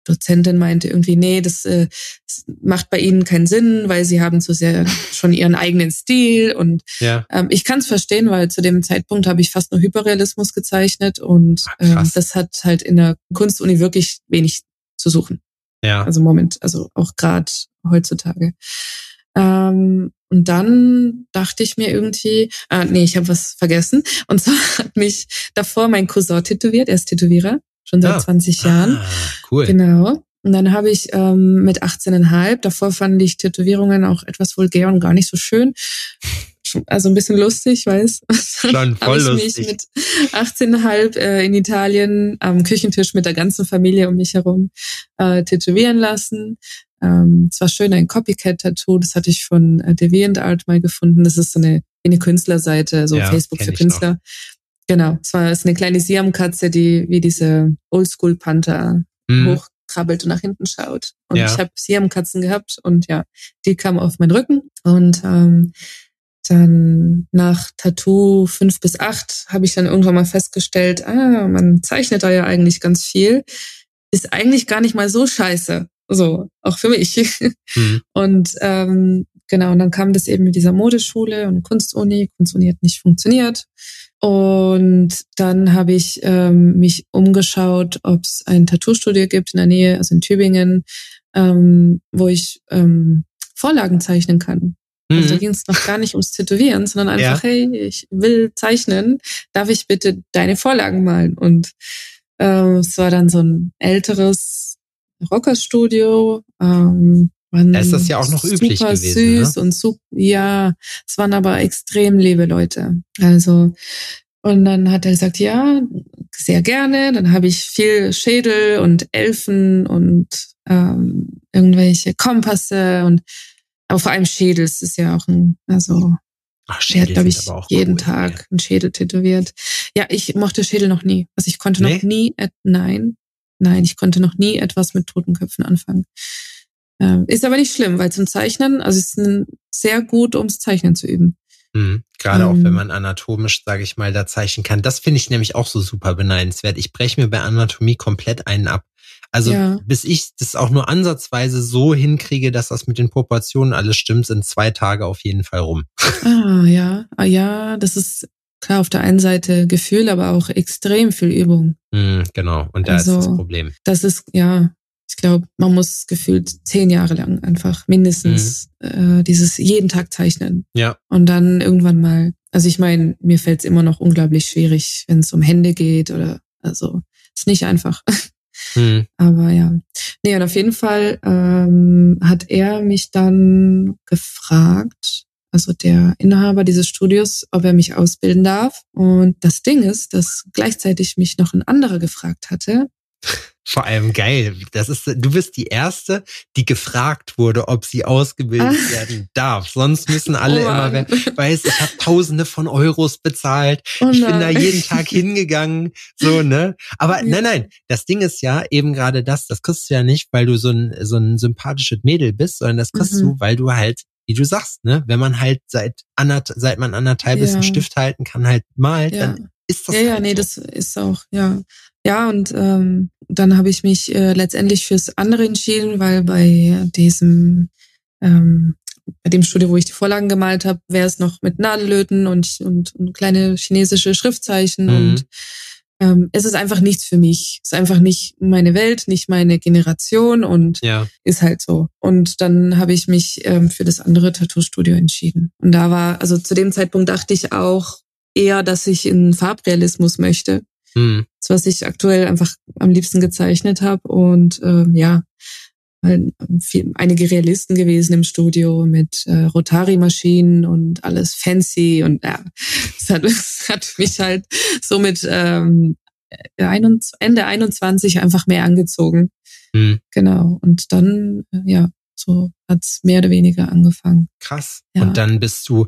Speaker 2: Dozentin meinte irgendwie, nee, das, äh, das macht bei ihnen keinen Sinn, weil sie haben zu sehr schon ihren eigenen Stil. Und ja. ähm, ich kann es verstehen, weil zu dem Zeitpunkt habe ich fast nur Hyperrealismus gezeichnet und ähm, das hat halt in der Kunstuni wirklich wenig zu suchen.
Speaker 1: Ja.
Speaker 2: Also Moment, also auch gerade heutzutage. Ähm, und dann dachte ich mir irgendwie, ah, nee, ich habe was vergessen. Und zwar hat mich davor mein Cousin tätowiert, er ist Tätowierer schon seit ah. 20 Jahren. Ah,
Speaker 1: cool.
Speaker 2: Genau. Und dann habe ich ähm, mit 18,5, davor fand ich Tätowierungen auch etwas vulgär und gar nicht so schön. Also ein bisschen lustig, weiß.
Speaker 1: Schon voll
Speaker 2: habe ich mich mit 18,5 äh, in Italien am Küchentisch mit der ganzen Familie um mich herum äh, tätowieren lassen. Ähm, es war schön, ein Copycat-Tattoo, das hatte ich von äh, DeviantArt mal gefunden. Das ist so eine, eine Künstlerseite, so ja, Facebook für Künstler. Noch. Genau, es war ist eine kleine Siamkatze, die wie diese Oldschool-Panther mhm. hochkrabbelt und nach hinten schaut. Und ja. ich habe Siamkatzen gehabt und ja, die kam auf meinen Rücken. Und ähm, dann nach Tattoo fünf bis acht habe ich dann irgendwann mal festgestellt, ah, man zeichnet da ja eigentlich ganz viel. Ist eigentlich gar nicht mal so scheiße. So, auch für mich. Mhm. Und ähm, genau, und dann kam das eben mit dieser Modeschule und Kunstuni. Kunstuni hat nicht funktioniert. Und dann habe ich ähm, mich umgeschaut, ob es ein Tattoo-Studio gibt in der Nähe, also in Tübingen, ähm, wo ich ähm, Vorlagen zeichnen kann. Mhm. Also da ging es noch gar nicht ums Tätowieren, sondern einfach, ja. hey, ich will zeichnen, darf ich bitte deine Vorlagen malen? Und ähm, es war dann so ein älteres Rockerstudio, ähm,
Speaker 1: waren da ist das ja auch noch üblich gewesen. Süß
Speaker 2: ne? und super, ja, es waren aber extrem liebe Leute. Also, und dann hat er gesagt, ja, sehr gerne. Dann habe ich viel Schädel und Elfen und ähm, irgendwelche Kompasse und aber vor allem Schädel, es ist ja auch ein, also Ach, Schädel der hat, glaube ich, jeden cool, Tag ja. einen Schädel tätowiert. Ja, ich mochte Schädel noch nie. Also ich konnte nee? noch nie, nein, nein, ich konnte noch nie etwas mit Totenköpfen anfangen. Ähm, ist aber nicht schlimm, weil zum Zeichnen, also es ist sehr gut, ums Zeichnen zu üben.
Speaker 1: Mhm. Gerade ähm, auch wenn man anatomisch, sage ich mal, da zeichnen kann. Das finde ich nämlich auch so super beneidenswert. Ich breche mir bei Anatomie komplett einen ab. Also ja. bis ich das auch nur ansatzweise so hinkriege, dass das mit den Proportionen alles stimmt, sind zwei Tage auf jeden Fall rum.
Speaker 2: Ah ja, ah, ja, das ist klar auf der einen Seite Gefühl, aber auch extrem viel Übung.
Speaker 1: Mhm, genau, und da also, ist das Problem.
Speaker 2: Das ist ja ich glaube, man muss gefühlt zehn Jahre lang einfach mindestens mhm. äh, dieses jeden Tag zeichnen.
Speaker 1: Ja.
Speaker 2: Und dann irgendwann mal, also ich meine, mir fällt es immer noch unglaublich schwierig, wenn es um Hände geht oder also ist nicht einfach. Mhm. Aber ja. Nee, und auf jeden Fall ähm, hat er mich dann gefragt, also der Inhaber dieses Studios, ob er mich ausbilden darf. Und das Ding ist, dass gleichzeitig mich noch ein anderer gefragt hatte,
Speaker 1: vor allem geil. Das ist, du bist die erste, die gefragt wurde, ob sie ausgebildet ah. werden darf. Sonst müssen alle oh immer, wer weiß, ich habe Tausende von Euros bezahlt. Oh ich bin da jeden Tag hingegangen, so ne. Aber ja. nein, nein. Das Ding ist ja eben gerade das. Das kriegst du ja nicht, weil du so ein so ein sympathisches Mädel bist, sondern das kriegst mhm. du, weil du halt wie du sagst, ne, wenn man halt seit anderth seit man anderthalb ja. bis einen Stift halten kann, halt malt, ja. dann ist das.
Speaker 2: Ja,
Speaker 1: halt
Speaker 2: ja, nee, so. das ist auch, ja. Ja, und ähm, dann habe ich mich äh, letztendlich fürs andere entschieden, weil bei diesem ähm, bei dem Studio, wo ich die Vorlagen gemalt habe, wäre es noch mit Nadellöten und, und, und kleine chinesische Schriftzeichen mhm. und ähm, es ist einfach nichts für mich. Es ist einfach nicht meine Welt, nicht meine Generation und
Speaker 1: ja.
Speaker 2: ist halt so. Und dann habe ich mich ähm, für das andere Tattoo-Studio entschieden. Und da war, also zu dem Zeitpunkt dachte ich auch eher, dass ich in Farbrealismus möchte. Mhm. Das, was ich aktuell einfach am liebsten gezeichnet habe. Und ähm, ja, viel, einige Realisten gewesen im Studio mit äh, Rotari-Maschinen und alles fancy und ja, es hat, es hat mich halt so mit ähm, Ende 21 einfach mehr angezogen. Mhm. Genau. Und dann, äh, ja, so hat's mehr oder weniger angefangen.
Speaker 1: Krass. Ja. Und dann bist du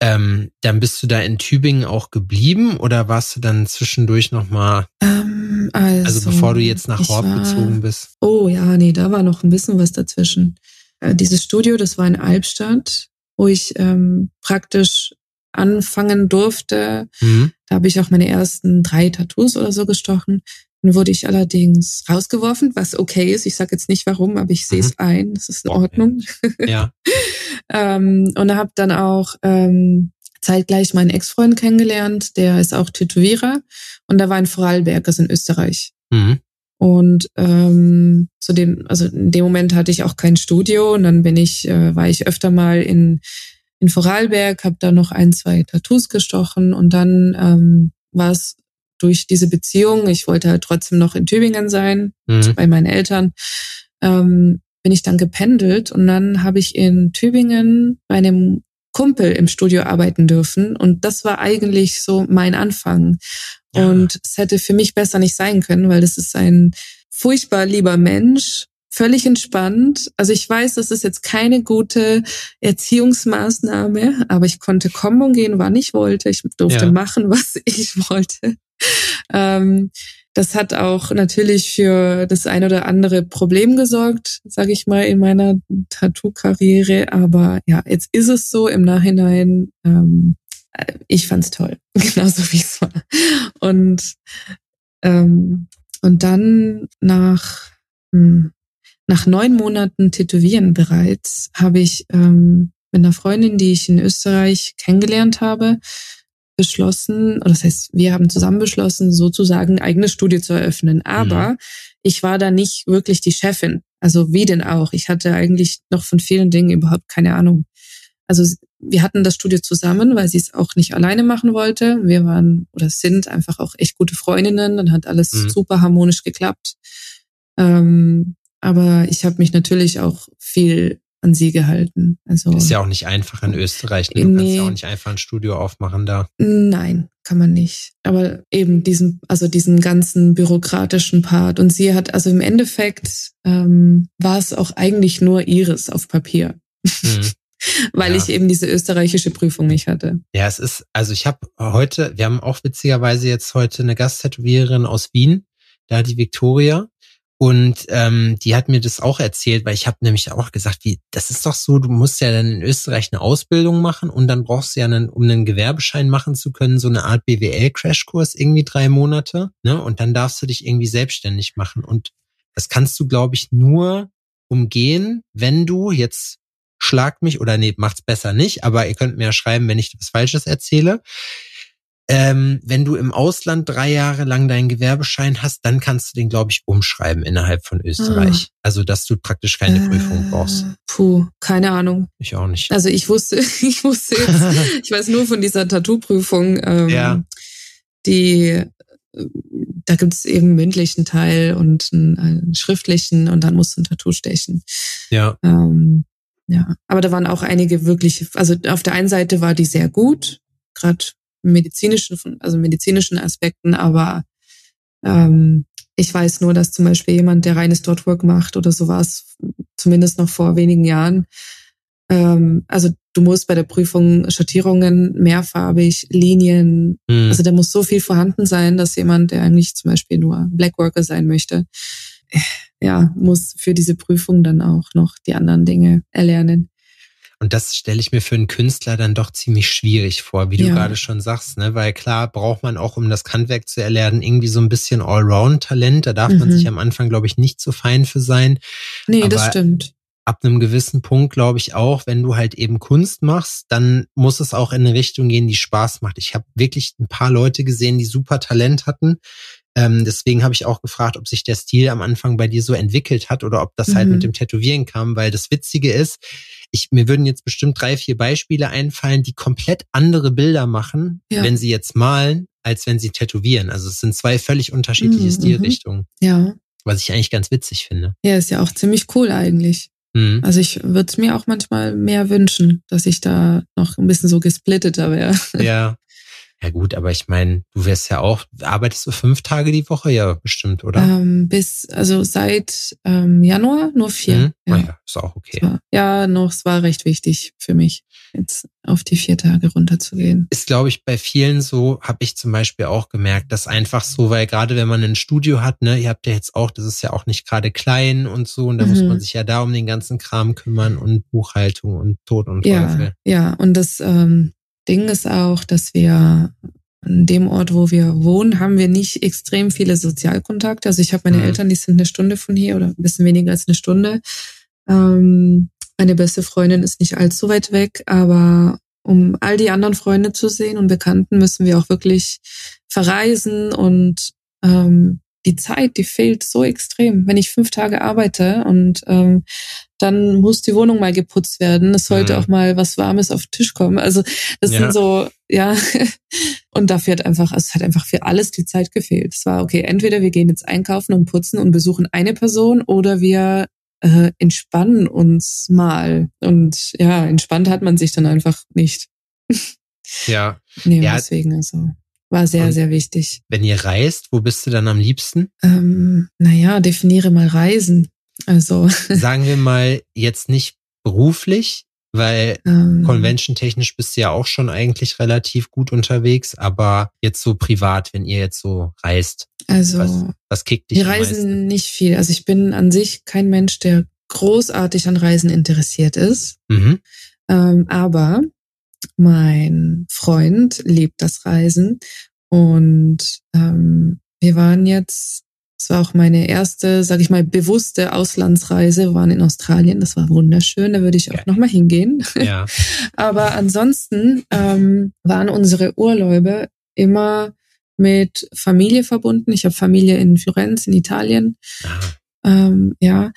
Speaker 1: ähm, dann bist du da in Tübingen auch geblieben oder warst du dann zwischendurch nochmal,
Speaker 2: ähm, also,
Speaker 1: also bevor du jetzt nach Hort gezogen bist?
Speaker 2: Oh ja, nee, da war noch ein bisschen was dazwischen. Äh, dieses Studio, das war in Albstadt, wo ich ähm, praktisch anfangen durfte. Mhm. Da habe ich auch meine ersten drei Tattoos oder so gestochen. Dann wurde ich allerdings rausgeworfen, was okay ist. Ich sage jetzt nicht warum, aber ich sehe es mhm. ein. Das ist in Ordnung.
Speaker 1: Ja.
Speaker 2: ähm, und habe dann auch ähm, zeitgleich meinen Ex-Freund kennengelernt. Der ist auch Tätowierer und der war in Vorarlberg, also in Österreich. Mhm. Und ähm, zu dem, also in dem Moment hatte ich auch kein Studio und dann bin ich, äh, war ich öfter mal in in Vorarlberg, habe da noch ein, zwei Tattoos gestochen und dann ähm, war es durch diese Beziehung, ich wollte halt trotzdem noch in Tübingen sein, mhm. bei meinen Eltern, ähm, bin ich dann gependelt und dann habe ich in Tübingen bei einem Kumpel im Studio arbeiten dürfen und das war eigentlich so mein Anfang. Ja. Und es hätte für mich besser nicht sein können, weil das ist ein furchtbar lieber Mensch, völlig entspannt. Also ich weiß, das ist jetzt keine gute Erziehungsmaßnahme, aber ich konnte kommen und gehen, wann ich wollte. Ich durfte ja. machen, was ich wollte. Ähm, das hat auch natürlich für das ein oder andere Problem gesorgt, sage ich mal, in meiner Tattoo-Karriere. Aber ja, jetzt ist es so im Nachhinein. Ähm, ich fand's toll, genauso wie es war. Und ähm, und dann nach hm, nach neun Monaten Tätowieren bereits habe ich ähm, mit einer Freundin, die ich in Österreich kennengelernt habe, beschlossen, oder das heißt, wir haben zusammen beschlossen, sozusagen ein eigenes Studio zu eröffnen. Aber mhm. ich war da nicht wirklich die Chefin. Also wie denn auch? Ich hatte eigentlich noch von vielen Dingen überhaupt keine Ahnung. Also wir hatten das Studio zusammen, weil sie es auch nicht alleine machen wollte. Wir waren oder sind einfach auch echt gute Freundinnen. Dann hat alles mhm. super harmonisch geklappt. Ähm, aber ich habe mich natürlich auch viel an sie gehalten. Also
Speaker 1: ist ja auch nicht einfach in Österreich. Ne? Du nee, kannst ja auch nicht einfach ein Studio aufmachen da.
Speaker 2: Nein, kann man nicht. Aber eben diesen, also diesen ganzen bürokratischen Part. Und sie hat, also im Endeffekt ähm, war es auch eigentlich nur ihres auf Papier. Mhm. Weil ja. ich eben diese österreichische Prüfung nicht hatte.
Speaker 1: Ja, es ist, also ich habe heute, wir haben auch witzigerweise jetzt heute eine Gasttätowiererin aus Wien, da die Victoria. Und ähm, die hat mir das auch erzählt, weil ich habe nämlich auch gesagt, wie das ist doch so, du musst ja dann in Österreich eine Ausbildung machen und dann brauchst du ja einen, um einen Gewerbeschein machen zu können, so eine Art BWL-Crashkurs irgendwie drei Monate, ne? Und dann darfst du dich irgendwie selbstständig machen. Und das kannst du, glaube ich, nur umgehen, wenn du jetzt schlag mich oder nee, macht's besser nicht, aber ihr könnt mir ja schreiben, wenn ich was Falsches erzähle Ähm, wenn du im Ausland drei Jahre lang deinen Gewerbeschein hast, dann kannst du den, glaube ich, umschreiben innerhalb von Österreich. Ah. Also, dass du praktisch keine äh, Prüfung brauchst.
Speaker 2: Puh, keine Ahnung.
Speaker 1: Ich auch nicht.
Speaker 2: Also ich wusste, ich wusste jetzt, ich weiß nur von dieser Tattoo-Prüfung, ähm, ja. die da gibt es eben einen mündlichen Teil und einen, einen, schriftlichen und dann musst du ein Tattoo stechen.
Speaker 1: Ja.
Speaker 2: Ähm, ja, aber da waren auch einige wirklich, also auf der einen Seite war die sehr gut, gerade medizinischen, also medizinischen Aspekten, aber ähm, ich weiß nur, dass zum Beispiel jemand, der reines Dotwork macht oder sowas, zumindest noch vor wenigen Jahren, ähm, also du musst bei der Prüfung Schattierungen mehrfarbig, Linien, mhm. also da muss so viel vorhanden sein, dass jemand, der eigentlich zum Beispiel nur Blackworker sein möchte, ja, muss für diese Prüfung dann auch noch die anderen Dinge erlernen.
Speaker 1: Und das stelle ich mir für einen Künstler dann doch ziemlich schwierig vor, wie du ja. gerade schon sagst, ne? Weil klar braucht man auch, um das Handwerk zu erlernen, irgendwie so ein bisschen Allround-Talent. Da darf mhm. man sich am Anfang, glaube ich, nicht so fein für sein.
Speaker 2: Nee, Aber das stimmt.
Speaker 1: Ab einem gewissen Punkt glaube ich auch, wenn du halt eben Kunst machst, dann muss es auch in eine Richtung gehen, die Spaß macht. Ich habe wirklich ein paar Leute gesehen, die super Talent hatten, ähm, deswegen habe ich auch gefragt, ob sich der Stil am Anfang bei dir so entwickelt hat oder ob das mhm. halt mit mhm. dem Tätowieren kam, weil das Witzige ist, ich, mir würden jetzt bestimmt drei, vier Beispiele einfallen, die komplett andere Bilder machen, ja. wenn sie jetzt malen, als wenn sie tätowieren. Also es sind zwei völlig unterschiedliche mhm. Stilrichtungen.
Speaker 2: Ja.
Speaker 1: Was ich eigentlich ganz witzig finde.
Speaker 2: Ja, ist ja auch ziemlich cool eigentlich. Mhm. Also ich würde es mir auch manchmal mehr wünschen, dass ich da noch ein bisschen so gesplitteter wäre.
Speaker 1: Ja, Ja gut, aber ich meine, du wirst ja auch, arbeitest du fünf Tage die Woche ja bestimmt, oder?
Speaker 2: Ähm, bis, also seit ähm, Januar nur vier. Mhm.
Speaker 1: Ja. Ah ja, ist auch okay.
Speaker 2: War, ja, noch, es war recht wichtig für mich, jetzt auf die vier Tage runterzugehen.
Speaker 1: Ist, glaube ich, bei vielen so, habe ich zum Beispiel auch gemerkt, dass einfach so, weil gerade wenn man ein Studio hat, ne, ihr habt ja jetzt auch, das ist ja auch nicht gerade klein und so, und da mhm. muss man sich ja da um den ganzen Kram kümmern und Buchhaltung und Tod und
Speaker 2: Teufel. Ja, ja, und das, ähm, Ding ist auch, dass wir an dem Ort, wo wir wohnen, haben wir nicht extrem viele Sozialkontakte. Also ich habe meine mhm. Eltern, die sind eine Stunde von hier oder ein bisschen weniger als eine Stunde. Ähm, meine beste Freundin ist nicht allzu weit weg, aber um all die anderen Freunde zu sehen und Bekannten, müssen wir auch wirklich verreisen und ähm, die Zeit, die fehlt so extrem. Wenn ich fünf Tage arbeite und ähm, dann muss die Wohnung mal geputzt werden. Es sollte mhm. auch mal was Warmes auf den Tisch kommen. Also das ja. sind so, ja. Und dafür hat einfach, es hat einfach für alles die Zeit gefehlt. Es war okay, entweder wir gehen jetzt einkaufen und putzen und besuchen eine Person oder wir äh, entspannen uns mal. Und ja, entspannt hat man sich dann einfach nicht.
Speaker 1: Ja.
Speaker 2: nee,
Speaker 1: ja.
Speaker 2: deswegen also. War sehr, Und sehr wichtig.
Speaker 1: Wenn ihr reist, wo bist du dann am liebsten?
Speaker 2: Ähm, naja, definiere mal Reisen. Also.
Speaker 1: Sagen wir mal jetzt nicht beruflich, weil ähm, convention-technisch bist du ja auch schon eigentlich relativ gut unterwegs, aber jetzt so privat, wenn ihr jetzt so reist.
Speaker 2: Also,
Speaker 1: was, was kickt dich?
Speaker 2: Wir reisen nicht viel. Also ich bin an sich kein Mensch, der großartig an Reisen interessiert ist.
Speaker 1: Mhm.
Speaker 2: Ähm, aber mein Freund liebt das Reisen und ähm, wir waren jetzt, es war auch meine erste, sag ich mal, bewusste Auslandsreise. Wir waren in Australien, das war wunderschön, da würde ich auch ja. nochmal hingehen.
Speaker 1: Ja.
Speaker 2: Aber ansonsten ähm, waren unsere Urlaube immer mit Familie verbunden. Ich habe Familie in Florenz, in Italien.
Speaker 1: Ah.
Speaker 2: Ähm, ja.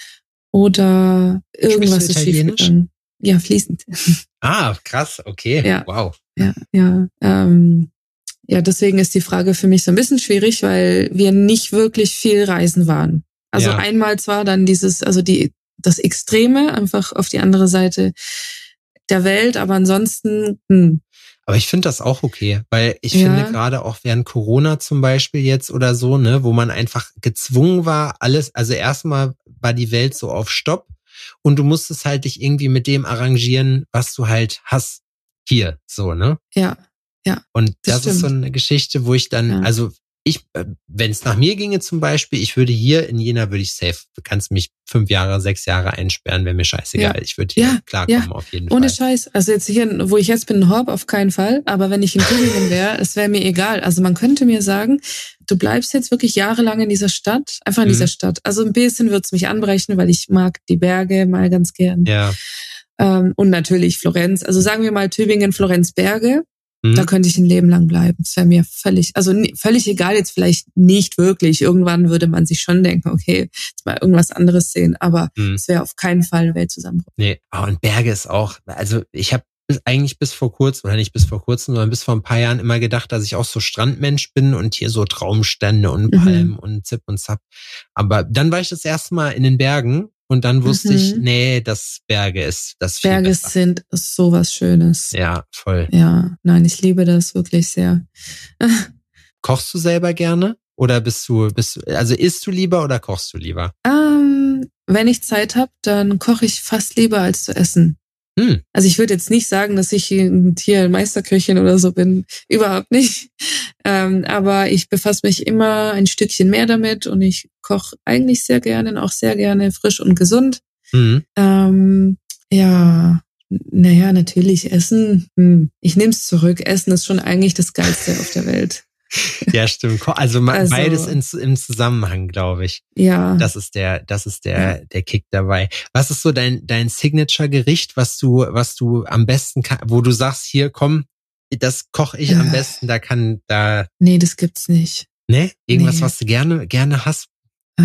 Speaker 2: Oder irgendwas ist schiefgegangen. Ja, fließend.
Speaker 1: Ah, krass, okay.
Speaker 2: Ja.
Speaker 1: Wow.
Speaker 2: Ja, ja. Ähm, ja, deswegen ist die Frage für mich so ein bisschen schwierig, weil wir nicht wirklich viel reisen waren. Also ja. einmal zwar dann dieses, also die, das Extreme, einfach auf die andere Seite der Welt, aber ansonsten, hm.
Speaker 1: Aber ich finde das auch okay, weil ich ja. finde gerade auch während Corona zum Beispiel jetzt oder so, ne, wo man einfach gezwungen war, alles, also erstmal war die Welt so auf Stopp und du musstest halt dich irgendwie mit dem arrangieren, was du halt hast hier, so, ne?
Speaker 2: Ja, ja.
Speaker 1: Und das, das ist so eine Geschichte, wo ich dann, ja. also ich, äh, wenn es nach mir ginge zum Beispiel, ich würde hier in Jena würde ich safe, du kannst mich fünf Jahre, sechs Jahre einsperren, wäre mir scheißegal. Ja. Ich würde hier ja, klarkommen ja. auf jeden
Speaker 2: Fall. Ohne Scheiß. Also jetzt hier, wo ich jetzt bin, Horb auf keinen Fall. Aber wenn ich in Tübingen wäre, es wäre mir egal. Also man könnte mir sagen, du bleibst jetzt wirklich jahrelang in dieser Stadt, einfach in mhm. dieser Stadt. Also ein bisschen wird's mich anbrechen, weil ich mag die Berge mal ganz gern.
Speaker 1: Ja.
Speaker 2: Ähm, und natürlich Florenz. Also sagen wir mal Tübingen, Florenz, Berge. Mhm. Da könnte ich ein Leben lang bleiben. Es wäre mir völlig, also völlig egal, jetzt vielleicht nicht wirklich. Irgendwann würde man sich schon denken, okay, jetzt mal irgendwas anderes sehen, aber mhm. es wäre auf keinen Fall ein Weltzusammenbruch.
Speaker 1: Nee, oh, und Berge ist auch, also ich habe eigentlich bis vor kurzem, oder nicht bis vor kurzem, sondern bis vor ein paar Jahren immer gedacht, dass ich auch so Strandmensch bin und hier so Traumstände und mhm. Palmen mhm. und Zip und Zap. Aber dann war ich das erste Mal in den Bergen und dann wusste mhm. ich, nee, das Berge ist das
Speaker 2: Berge
Speaker 1: besser.
Speaker 2: sind sowas Schönes.
Speaker 1: Ja, voll.
Speaker 2: Ja, nein, ich liebe das wirklich sehr.
Speaker 1: Kochst du selber gerne? Oder bist du, bist du, also isst du lieber oder kochst du lieber?
Speaker 2: Ähm, wenn ich Zeit habe, dann koche ich fast lieber als zu essen. Hm. Also ich würde jetzt nicht sagen, dass ich hier Meisterköchin oder so bin. Überhaupt nicht. Ähm, aber ich befasse mich immer ein Stückchen mehr damit und ich koche eigentlich sehr gerne und auch sehr gerne frisch und gesund. Mhm. Ähm, ja, naja, natürlich Essen. Hm. Ich nehme es zurück. Essen ist schon eigentlich das Geilste auf der Welt.
Speaker 1: Ja, stimmt. Also, also beides in, im Zusammenhang, glaube ich.
Speaker 2: Ja.
Speaker 1: Das ist der, das ist der, ja. der Kick dabei. Was ist so dein, dein Signature-Gericht, was du, was du am besten kann, wo du sagst, hier, komm, das koche ich äh. am besten, da kann, da.
Speaker 2: Nee, das gibt's nicht.
Speaker 1: Ne? Irgendwas, nee. was du gerne, gerne hast? Äh.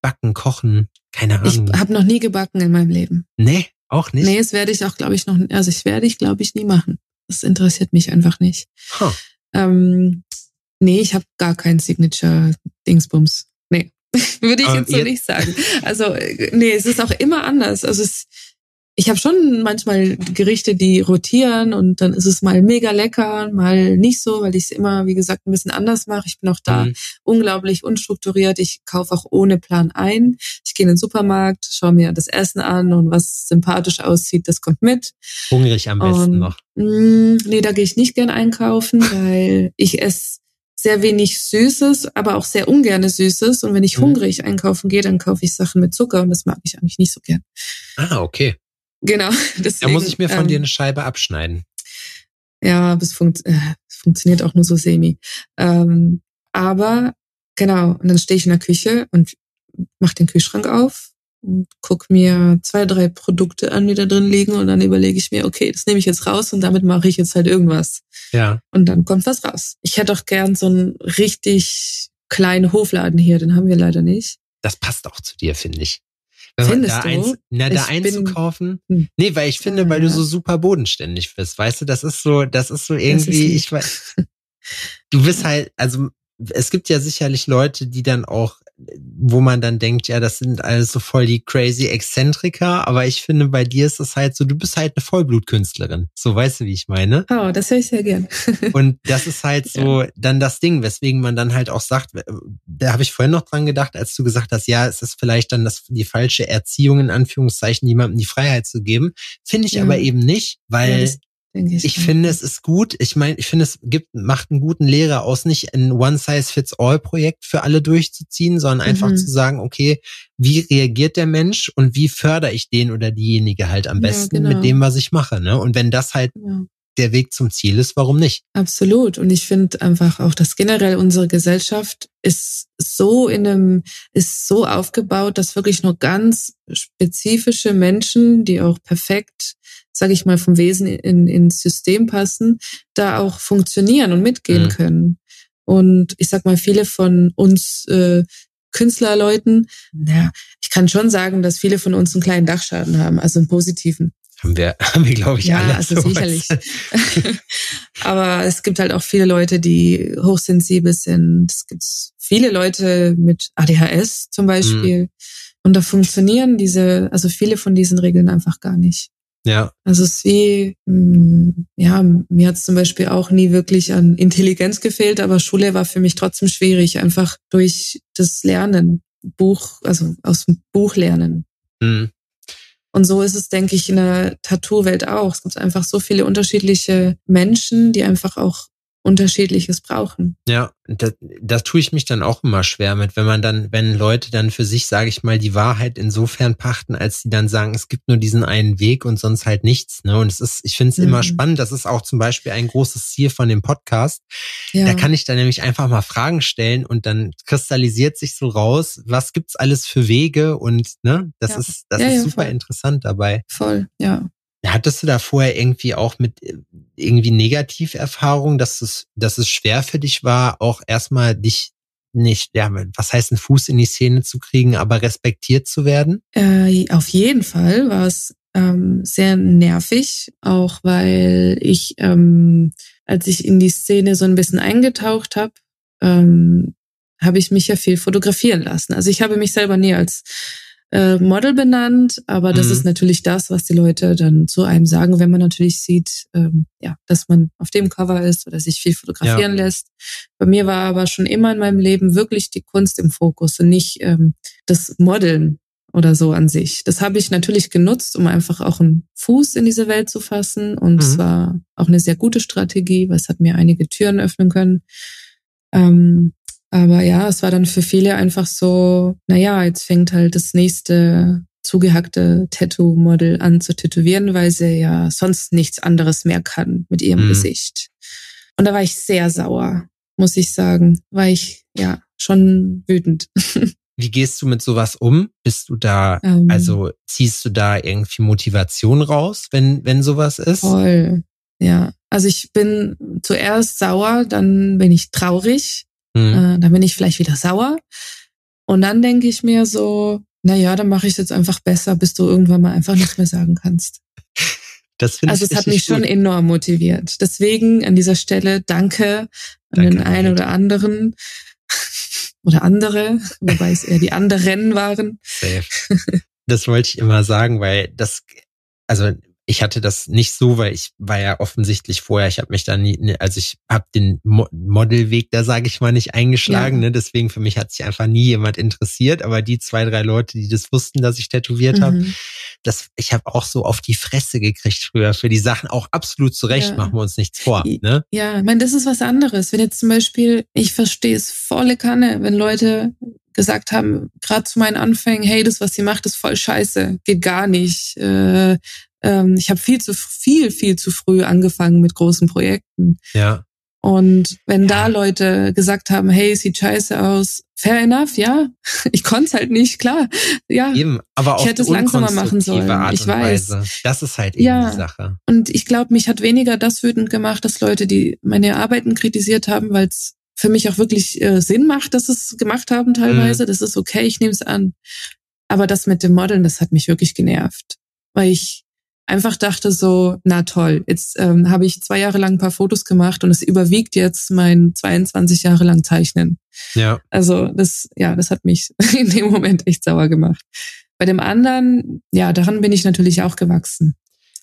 Speaker 1: Backen, kochen, keine Ahnung.
Speaker 2: Ich habe noch nie gebacken in meinem Leben.
Speaker 1: Nee, auch nicht.
Speaker 2: Nee, das werde ich auch, glaube ich, noch, also ich werde ich, glaube ich, nie machen. Das interessiert mich einfach nicht. Huh. Ähm, Nee, ich habe gar kein Signature-Dingsbums. Nee, würde ich jetzt so nicht sagen. Also, nee, es ist auch immer anders. Also es, ich habe schon manchmal Gerichte, die rotieren und dann ist es mal mega lecker, mal nicht so, weil ich es immer, wie gesagt, ein bisschen anders mache. Ich bin auch da mhm. unglaublich unstrukturiert. Ich kaufe auch ohne Plan ein. Ich gehe in den Supermarkt, schaue mir das Essen an und was sympathisch aussieht, das kommt mit.
Speaker 1: Hungrig am besten und, noch.
Speaker 2: Mh, mm, nee, da gehe ich nicht gern einkaufen, weil ich esse sehr wenig Süßes, aber auch sehr ungerne Süßes. Und wenn ich mhm. hungrig einkaufen gehe, dann kaufe ich Sachen mit Zucker und das mag ich eigentlich nicht so gern.
Speaker 1: Ah, okay.
Speaker 2: Genau.
Speaker 1: Deswegen, da muss ich mir von ähm, dir eine Scheibe abschneiden.
Speaker 2: Ja, aber es, funkt, äh, funktioniert auch nur so semi. Ähm, aber genau, und dann stehe ich in der Küche und mache den Kühlschrank auf und guck mir zwei, drei Produkte an, die da drin liegen und dann überlege ich mir, okay, das nehme ich jetzt raus und damit mache ich jetzt halt irgendwas.
Speaker 1: Ja.
Speaker 2: Und dann kommt was raus. Ich hätte auch gern so einen richtig kleinen Hofladen hier, den haben wir leider nicht.
Speaker 1: Das passt auch zu dir, finde ich.
Speaker 2: Wenn Findest
Speaker 1: da
Speaker 2: du?
Speaker 1: Eins, na, da einzukaufen. Bin, hm. nee, weil ich finde, weil du so super bodenständig bist. Weißt du, das ist so, das ist so irgendwie, ist ich weiß. Du bist halt, also es gibt ja sicherlich Leute, die dann auch wo man dann denkt, ja, das sind alles so voll die crazy Exzentriker, aber ich finde, bei dir ist es halt so, du bist halt eine Vollblutkünstlerin. So weißt du, wie ich meine?
Speaker 2: Oh, das höre ich sehr gern.
Speaker 1: Und das ist halt so ja. dann das Ding, weswegen man dann halt auch sagt, da habe ich vorhin noch dran gedacht, als du gesagt hast, ja, es ist vielleicht dann das, die falsche Erziehung in Anführungszeichen, jemandem die Freiheit zu geben. Finde ich ja. aber eben nicht, weil ja, ich, ich finde, es ist gut. Ich meine, ich finde, es gibt, macht einen guten Lehrer aus, nicht ein One-Size-Fits-All-Projekt für alle durchzuziehen, sondern einfach mhm. zu sagen, okay, wie reagiert der Mensch und wie fördere ich den oder diejenige halt am besten ja, genau. mit dem, was ich mache. Ne? Und wenn das halt ja. Der Weg zum Ziel ist, warum nicht?
Speaker 2: Absolut. Und ich finde einfach auch, dass generell unsere Gesellschaft ist so in einem, ist so aufgebaut, dass wirklich nur ganz spezifische Menschen, die auch perfekt sage ich mal, vom Wesen in, ins System passen, da auch funktionieren und mitgehen mhm. können. Und ich sag mal, viele von uns äh, Künstlerleuten, naja, ich kann schon sagen, dass viele von uns einen kleinen Dachschaden haben, also einen positiven.
Speaker 1: Haben wir, haben wir, glaube ich,
Speaker 2: ja,
Speaker 1: alle.
Speaker 2: Also sicherlich. Aber es gibt halt auch viele Leute, die hochsensibel sind. Es gibt viele Leute mit ADHS zum Beispiel. Mhm. Und da funktionieren diese, also viele von diesen Regeln einfach gar nicht.
Speaker 1: Ja.
Speaker 2: Also es ist wie, mm, ja, mir hat es zum Beispiel auch nie wirklich an Intelligenz gefehlt, aber Schule war für mich trotzdem schwierig, einfach durch das Lernen, Buch, also aus dem Buch lernen. Mhm. Und so ist es, denke ich, in der Tattoo-Welt auch. Es gibt einfach so viele unterschiedliche Menschen, die einfach auch unterschiedliches brauchen.
Speaker 1: Ja, da, da tue ich mich dann auch immer schwer mit, wenn man dann, wenn Leute dann für sich, sage ich mal, die Wahrheit insofern pachten, als sie dann sagen, es gibt nur diesen einen Weg und sonst halt nichts. Ne? Und es ist, ich finde es mhm. immer spannend. Das ist auch zum Beispiel ein großes Ziel von dem Podcast. Ja. Da kann ich dann nämlich einfach mal Fragen stellen und dann kristallisiert sich so raus, was gibt's alles für Wege und ne, das ja. ist, das ja, ist super interessant dabei.
Speaker 2: Voll, ja.
Speaker 1: Hattest du da vorher irgendwie auch mit äh, irgendwie Negativerfahrung, dass es, dass es schwer für dich war, auch erstmal dich nicht, ja, was heißt ein Fuß in die Szene zu kriegen, aber respektiert zu werden?
Speaker 2: Äh, auf jeden Fall war es ähm, sehr nervig, auch weil ich, ähm, als ich in die Szene so ein bisschen eingetaucht habe, ähm, habe ich mich ja viel fotografieren lassen. Also ich habe mich selber nie als äh, Model benannt, aber das mhm. ist natürlich das, was die Leute dann zu einem sagen, wenn man natürlich sieht, ähm, ja, dass man auf dem Cover ist oder sich viel fotografieren ja. lässt. Bei mir war aber schon immer in meinem Leben wirklich die Kunst im Fokus und nicht ähm, das Modeln oder so an sich. Das habe ich natürlich genutzt, um einfach auch einen Fuß in diese Welt zu fassen. Und es mhm. war auch eine sehr gute Strategie, weil es hat mir einige Türen öffnen können. Ähm, aber ja, es war dann für viele einfach so, naja, jetzt fängt halt das nächste zugehackte Tattoo-Model an zu tätowieren, weil sie ja sonst nichts anderes mehr kann mit ihrem mhm. Gesicht. Und da war ich sehr sauer, muss ich sagen. War ich ja schon wütend.
Speaker 1: Wie gehst du mit sowas um? Bist du da, ähm, also ziehst du da irgendwie Motivation raus, wenn, wenn sowas ist?
Speaker 2: Voll. Ja. Also ich bin zuerst sauer, dann bin ich traurig, Mhm. Äh, dann bin ich vielleicht wieder sauer. Und dann denke ich mir so, na ja, dann mache ich es jetzt einfach besser, bis du irgendwann mal einfach nichts mehr sagen kannst.
Speaker 1: Das finde
Speaker 2: also es hat mich gut. schon enorm motiviert. Deswegen an dieser Stelle danke an danke, den einen oder anderen oder andere, wobei es eher die anderen waren.
Speaker 1: Safe. Das wollte ich immer sagen, weil das, also ich hatte das nicht so, weil ich war ja offensichtlich vorher, ich habe mich da nie, ne, also ich habe den Mo Modelweg da, sage ich mal, nicht eingeschlagen. Ja. Ne? Deswegen für mich hat sich einfach nie jemand interessiert. Aber die zwei, drei Leute, die das wussten, dass ich tätowiert mhm. habe, das, ich habe auch so auf die Fresse gekriegt früher für die Sachen. Auch absolut zurecht, ja. machen wir uns nichts vor. Ne?
Speaker 2: Ja, ich meine, das ist was anderes. Wenn jetzt zum Beispiel, ich verstehe es volle Kanne, wenn Leute gesagt haben, gerade zu meinen Anfängen, hey, das, was sie macht, ist voll scheiße, geht gar nicht. Äh, ähm, ich habe viel zu viel, viel zu früh angefangen mit großen Projekten.
Speaker 1: Ja.
Speaker 2: Und wenn ja. da Leute gesagt haben, hey, sieht scheiße aus, fair enough, ja. Ich konnte es halt nicht, klar. Ja.
Speaker 1: Eben, aber auch
Speaker 2: ich hätte es langsamer machen sollen.
Speaker 1: Art
Speaker 2: ich weiß.
Speaker 1: Weise. Das ist halt eben ja. die Sache.
Speaker 2: Und ich glaube, mich hat weniger das wütend gemacht, dass Leute, die meine Arbeiten kritisiert haben, weil es für mich auch wirklich äh, Sinn macht, dass es gemacht haben teilweise. Mhm. Das ist okay, ich nehme es an. Aber das mit dem Modeln, das hat mich wirklich genervt. Weil ich einfach dachte so, na toll, jetzt ähm, habe ich zwei Jahre lang ein paar Fotos gemacht und es überwiegt jetzt mein 22 Jahre lang Zeichnen.
Speaker 1: Ja.
Speaker 2: Also das, ja, das hat mich in dem Moment echt sauer gemacht. Bei dem anderen, ja, daran bin ich natürlich auch gewachsen.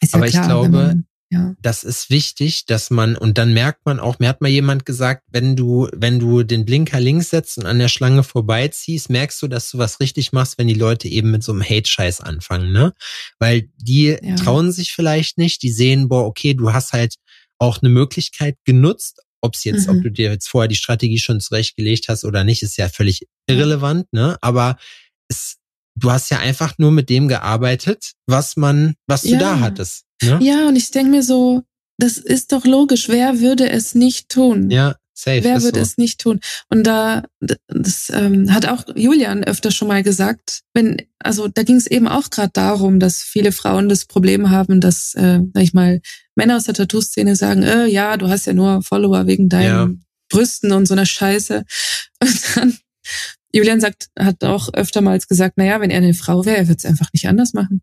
Speaker 1: Ist Aber ja klar, ich glaube, ja. Das ist wichtig, dass man, und dann merkt man auch, mir hat mal jemand gesagt, wenn du, wenn du den Blinker links setzt und an der Schlange vorbeiziehst, merkst du, dass du was richtig machst, wenn die Leute eben mit so einem Hate-Scheiß anfangen, ne? Weil die ja. trauen sich vielleicht nicht, die sehen, boah, okay, du hast halt auch eine Möglichkeit genutzt, ob es jetzt, mhm. ob du dir jetzt vorher die Strategie schon zurechtgelegt hast oder nicht, ist ja völlig irrelevant, ne? Aber es, du hast ja einfach nur mit dem gearbeitet, was man, was du ja. da hattest.
Speaker 2: Ja, ja und ich denke mir so, das ist doch logisch. Wer würde es nicht tun?
Speaker 1: Ja, safe.
Speaker 2: Wer würde so. es nicht tun? Und da, das ähm, hat auch Julian öfter schon mal gesagt, wenn, also da ging es eben auch gerade darum, dass viele Frauen das Problem haben, dass, äh, sag ich mal, Männer aus der Tattoo-Szene sagen, äh, ja, du hast ja nur Follower wegen deinen ja. Brüsten und so einer Scheiße. Und dann Julian sagt, hat auch öftermals gesagt, naja, wenn er eine Frau wäre, er würde es einfach nicht anders machen.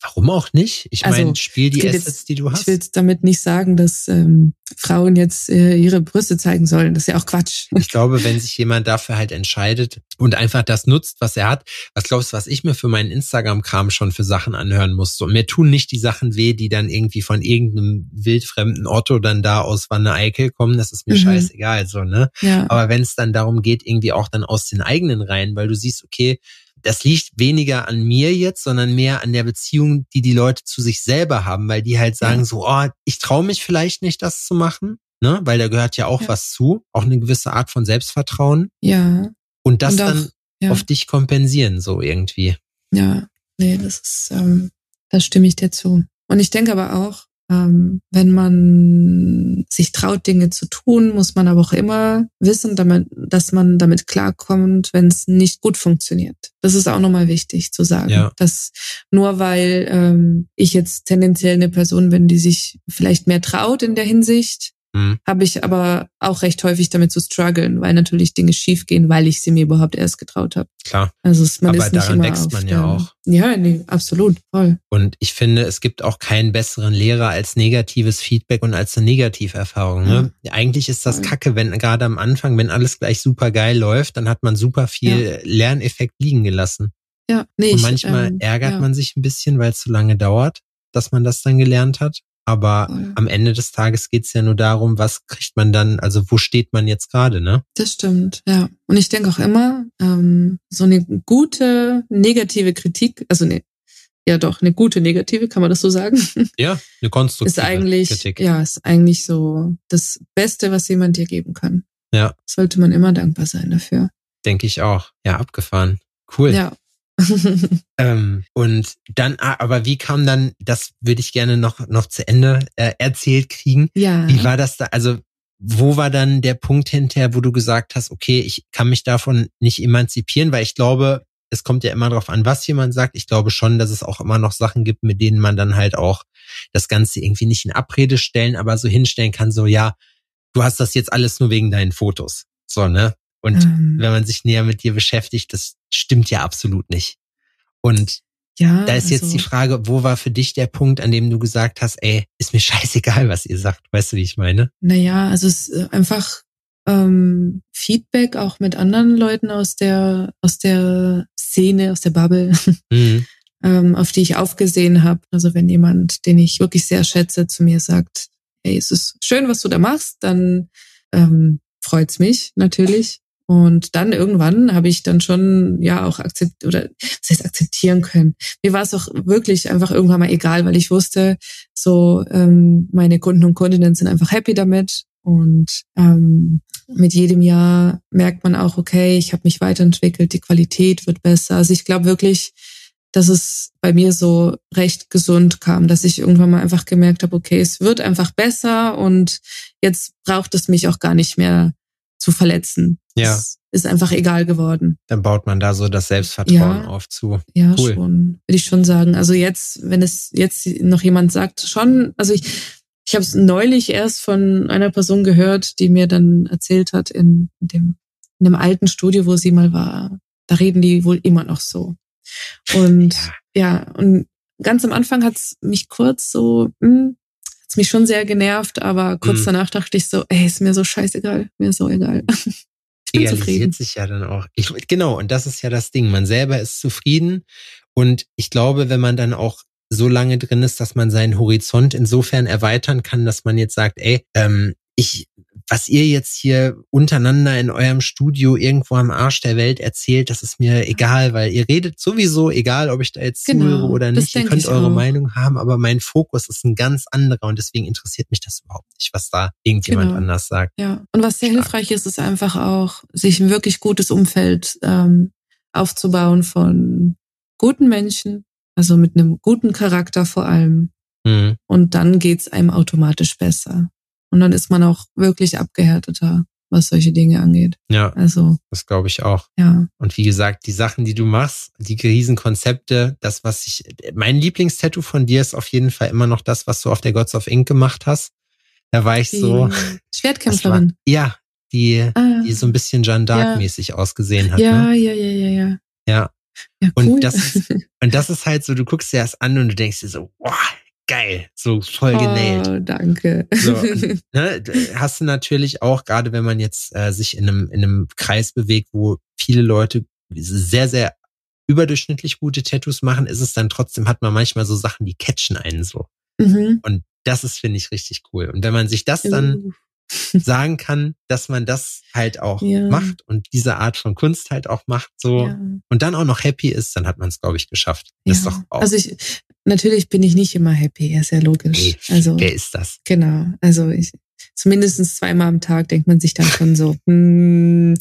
Speaker 1: Warum auch nicht? Ich also, meine, spiel die Assets,
Speaker 2: jetzt,
Speaker 1: die du hast.
Speaker 2: Ich will damit nicht sagen, dass ähm, Frauen jetzt äh, ihre Brüste zeigen sollen. Das ist ja auch Quatsch.
Speaker 1: Ich glaube, wenn sich jemand dafür halt entscheidet und einfach das nutzt, was er hat, was glaubst du, was ich mir für meinen Instagram-Kram schon für Sachen anhören musste? Und mir tun nicht die Sachen weh, die dann irgendwie von irgendeinem wildfremden Otto dann da aus Wanne Eickel kommen. Das ist mir mhm. scheißegal, so, ne?
Speaker 2: Ja.
Speaker 1: Aber wenn es dann darum geht, irgendwie auch dann aus den eigenen Reihen, weil du siehst, okay, das liegt weniger an mir jetzt, sondern mehr an der Beziehung, die die Leute zu sich selber haben, weil die halt sagen ja. so, oh, ich traue mich vielleicht nicht, das zu machen, ne? Weil da gehört ja auch ja. was zu, auch eine gewisse Art von Selbstvertrauen.
Speaker 2: Ja.
Speaker 1: Und das Und auch, dann ja. auf dich kompensieren, so irgendwie.
Speaker 2: Ja, nee, das ist, ähm, das stimme ich dir zu. Und ich denke aber auch, ähm, wenn man sich traut, Dinge zu tun, muss man aber auch immer wissen, damit, dass man damit klarkommt, wenn es nicht gut funktioniert. Das ist auch nochmal wichtig zu sagen, ja. dass nur weil ähm, ich jetzt tendenziell eine Person bin, die sich vielleicht mehr traut in der Hinsicht, Mhm. Habe ich aber auch recht häufig damit zu strugglen, weil natürlich Dinge schiefgehen, weil ich sie mir überhaupt erst getraut habe.
Speaker 1: Klar.
Speaker 2: Also es, man
Speaker 1: aber
Speaker 2: ist nicht
Speaker 1: daran
Speaker 2: immer
Speaker 1: wächst man ja auch.
Speaker 2: Ja, nee, absolut, voll.
Speaker 1: Und ich finde, es gibt auch keinen besseren Lehrer als negatives Feedback und als eine Negativerfahrung. Ne? Ja. Eigentlich ist das Kacke, wenn gerade am Anfang, wenn alles gleich super geil läuft, dann hat man super viel ja. Lerneffekt liegen gelassen.
Speaker 2: Ja, nee,
Speaker 1: Und manchmal ähm, ärgert ja. man sich ein bisschen, weil es zu lange dauert, dass man das dann gelernt hat. Aber Voll. am Ende des Tages geht's ja nur darum, was kriegt man dann, also wo steht man jetzt gerade, ne?
Speaker 2: Das stimmt, ja. Und ich denke auch immer, ähm, so eine gute negative Kritik, also ne, ja doch, eine gute negative, kann man das so sagen?
Speaker 1: Ja, eine konstruktive
Speaker 2: ist eigentlich,
Speaker 1: Kritik.
Speaker 2: Ja, ist eigentlich so das Beste, was jemand dir geben kann.
Speaker 1: Ja.
Speaker 2: Sollte man immer dankbar sein dafür.
Speaker 1: Denke ich auch. Ja, abgefahren. Cool.
Speaker 2: Ja,
Speaker 1: ähm, und dann, ah, aber wie kam dann, das würde ich gerne noch, noch zu Ende äh, erzählt kriegen.
Speaker 2: Ja.
Speaker 1: Wie war das da? Also, wo war dann der Punkt hinterher, wo du gesagt hast, okay, ich kann mich davon nicht emanzipieren, weil ich glaube, es kommt ja immer darauf an, was jemand sagt. Ich glaube schon, dass es auch immer noch Sachen gibt, mit denen man dann halt auch das Ganze irgendwie nicht in Abrede stellen, aber so hinstellen kann, so, ja, du hast das jetzt alles nur wegen deinen Fotos. So, ne? Und ähm. wenn man sich näher mit dir beschäftigt, das stimmt ja absolut nicht. Und ja, da ist also, jetzt die Frage, wo war für dich der Punkt, an dem du gesagt hast, ey, ist mir scheißegal, was ihr sagt. Weißt du, wie ich meine?
Speaker 2: Naja, also es ist einfach ähm, Feedback auch mit anderen Leuten aus der, aus der Szene, aus der Bubble, mhm. ähm, auf die ich aufgesehen habe. Also wenn jemand, den ich wirklich sehr schätze, zu mir sagt, hey, es ist schön, was du da machst, dann ähm, freut's mich natürlich. Und dann irgendwann habe ich dann schon ja auch akzept oder das heißt akzeptieren können. Mir war es auch wirklich einfach irgendwann mal egal, weil ich wusste, so ähm, meine Kunden und Kundinnen sind einfach happy damit. Und ähm, mit jedem Jahr merkt man auch, okay, ich habe mich weiterentwickelt, die Qualität wird besser. Also ich glaube wirklich, dass es bei mir so recht gesund kam, dass ich irgendwann mal einfach gemerkt habe, okay, es wird einfach besser und jetzt braucht es mich auch gar nicht mehr zu verletzen.
Speaker 1: Ja.
Speaker 2: Das ist einfach egal geworden.
Speaker 1: Dann baut man da so das Selbstvertrauen
Speaker 2: ja,
Speaker 1: auf zu.
Speaker 2: Ja, cool. schon. Würde ich schon sagen. Also jetzt, wenn es jetzt noch jemand sagt, schon, also ich, ich habe es neulich erst von einer Person gehört, die mir dann erzählt hat in dem, in dem alten Studio, wo sie mal war. Da reden die wohl immer noch so. Und ja, ja und ganz am Anfang hat's mich kurz so, hm, hat's mich schon sehr genervt, aber kurz mhm. danach dachte ich so, ey, ist mir so scheißegal, mir so egal. Zufrieden.
Speaker 1: sich ja dann auch. Ich, genau, und das ist ja das Ding. Man selber ist zufrieden. Und ich glaube, wenn man dann auch so lange drin ist, dass man seinen Horizont insofern erweitern kann, dass man jetzt sagt, ey, ähm, ich was ihr jetzt hier untereinander in eurem Studio irgendwo am Arsch der Welt erzählt, das ist mir egal, weil ihr redet sowieso, egal ob ich da jetzt genau, zuhöre oder nicht. Ihr könnt eure auch. Meinung haben, aber mein Fokus ist ein ganz anderer und deswegen interessiert mich das überhaupt nicht, was da irgendjemand genau. anders sagt.
Speaker 2: Ja, und was sehr Stark. hilfreich ist, ist einfach auch, sich ein wirklich gutes Umfeld ähm, aufzubauen von guten Menschen, also mit einem guten Charakter vor allem. Mhm. Und dann geht's einem automatisch besser. Und dann ist man auch wirklich abgehärteter, was solche Dinge angeht.
Speaker 1: Ja.
Speaker 2: Also.
Speaker 1: Das glaube ich auch.
Speaker 2: Ja.
Speaker 1: Und wie gesagt, die Sachen, die du machst, die Riesenkonzepte, das, was ich, mein Lieblingstattoo von dir ist auf jeden Fall immer noch das, was du auf der Gods of Ink gemacht hast. Da war ich
Speaker 2: die
Speaker 1: so.
Speaker 2: Schwertkämpferin.
Speaker 1: War, ja, die, ah, die so ein bisschen Jeanne d'Arc-mäßig ja. ausgesehen hat.
Speaker 2: Ja,
Speaker 1: ne?
Speaker 2: ja, ja, ja, ja.
Speaker 1: Ja.
Speaker 2: Ja,
Speaker 1: cool. Und das, und das ist halt so, du guckst dir das an und du denkst dir so, wow, geil, so voll genäht.
Speaker 2: Oh, danke.
Speaker 1: So, ne, hast du natürlich auch, gerade wenn man jetzt äh, sich in einem, in einem Kreis bewegt, wo viele Leute sehr, sehr überdurchschnittlich gute Tattoos machen, ist es dann trotzdem, hat man manchmal so Sachen, die catchen einen so. Mhm. Und das ist, finde ich, richtig cool. Und wenn man sich das dann uh. Sagen kann, dass man das halt auch ja. macht und diese Art von Kunst halt auch macht, so ja. und dann auch noch happy ist, dann hat man es, glaube ich, geschafft. Ja. ist doch auch.
Speaker 2: Also ich, natürlich bin ich nicht immer happy, ist ja logisch.
Speaker 1: Nee,
Speaker 2: also
Speaker 1: wer ist das?
Speaker 2: Genau. Also ich zumindest zweimal am Tag denkt man sich dann schon so, hm,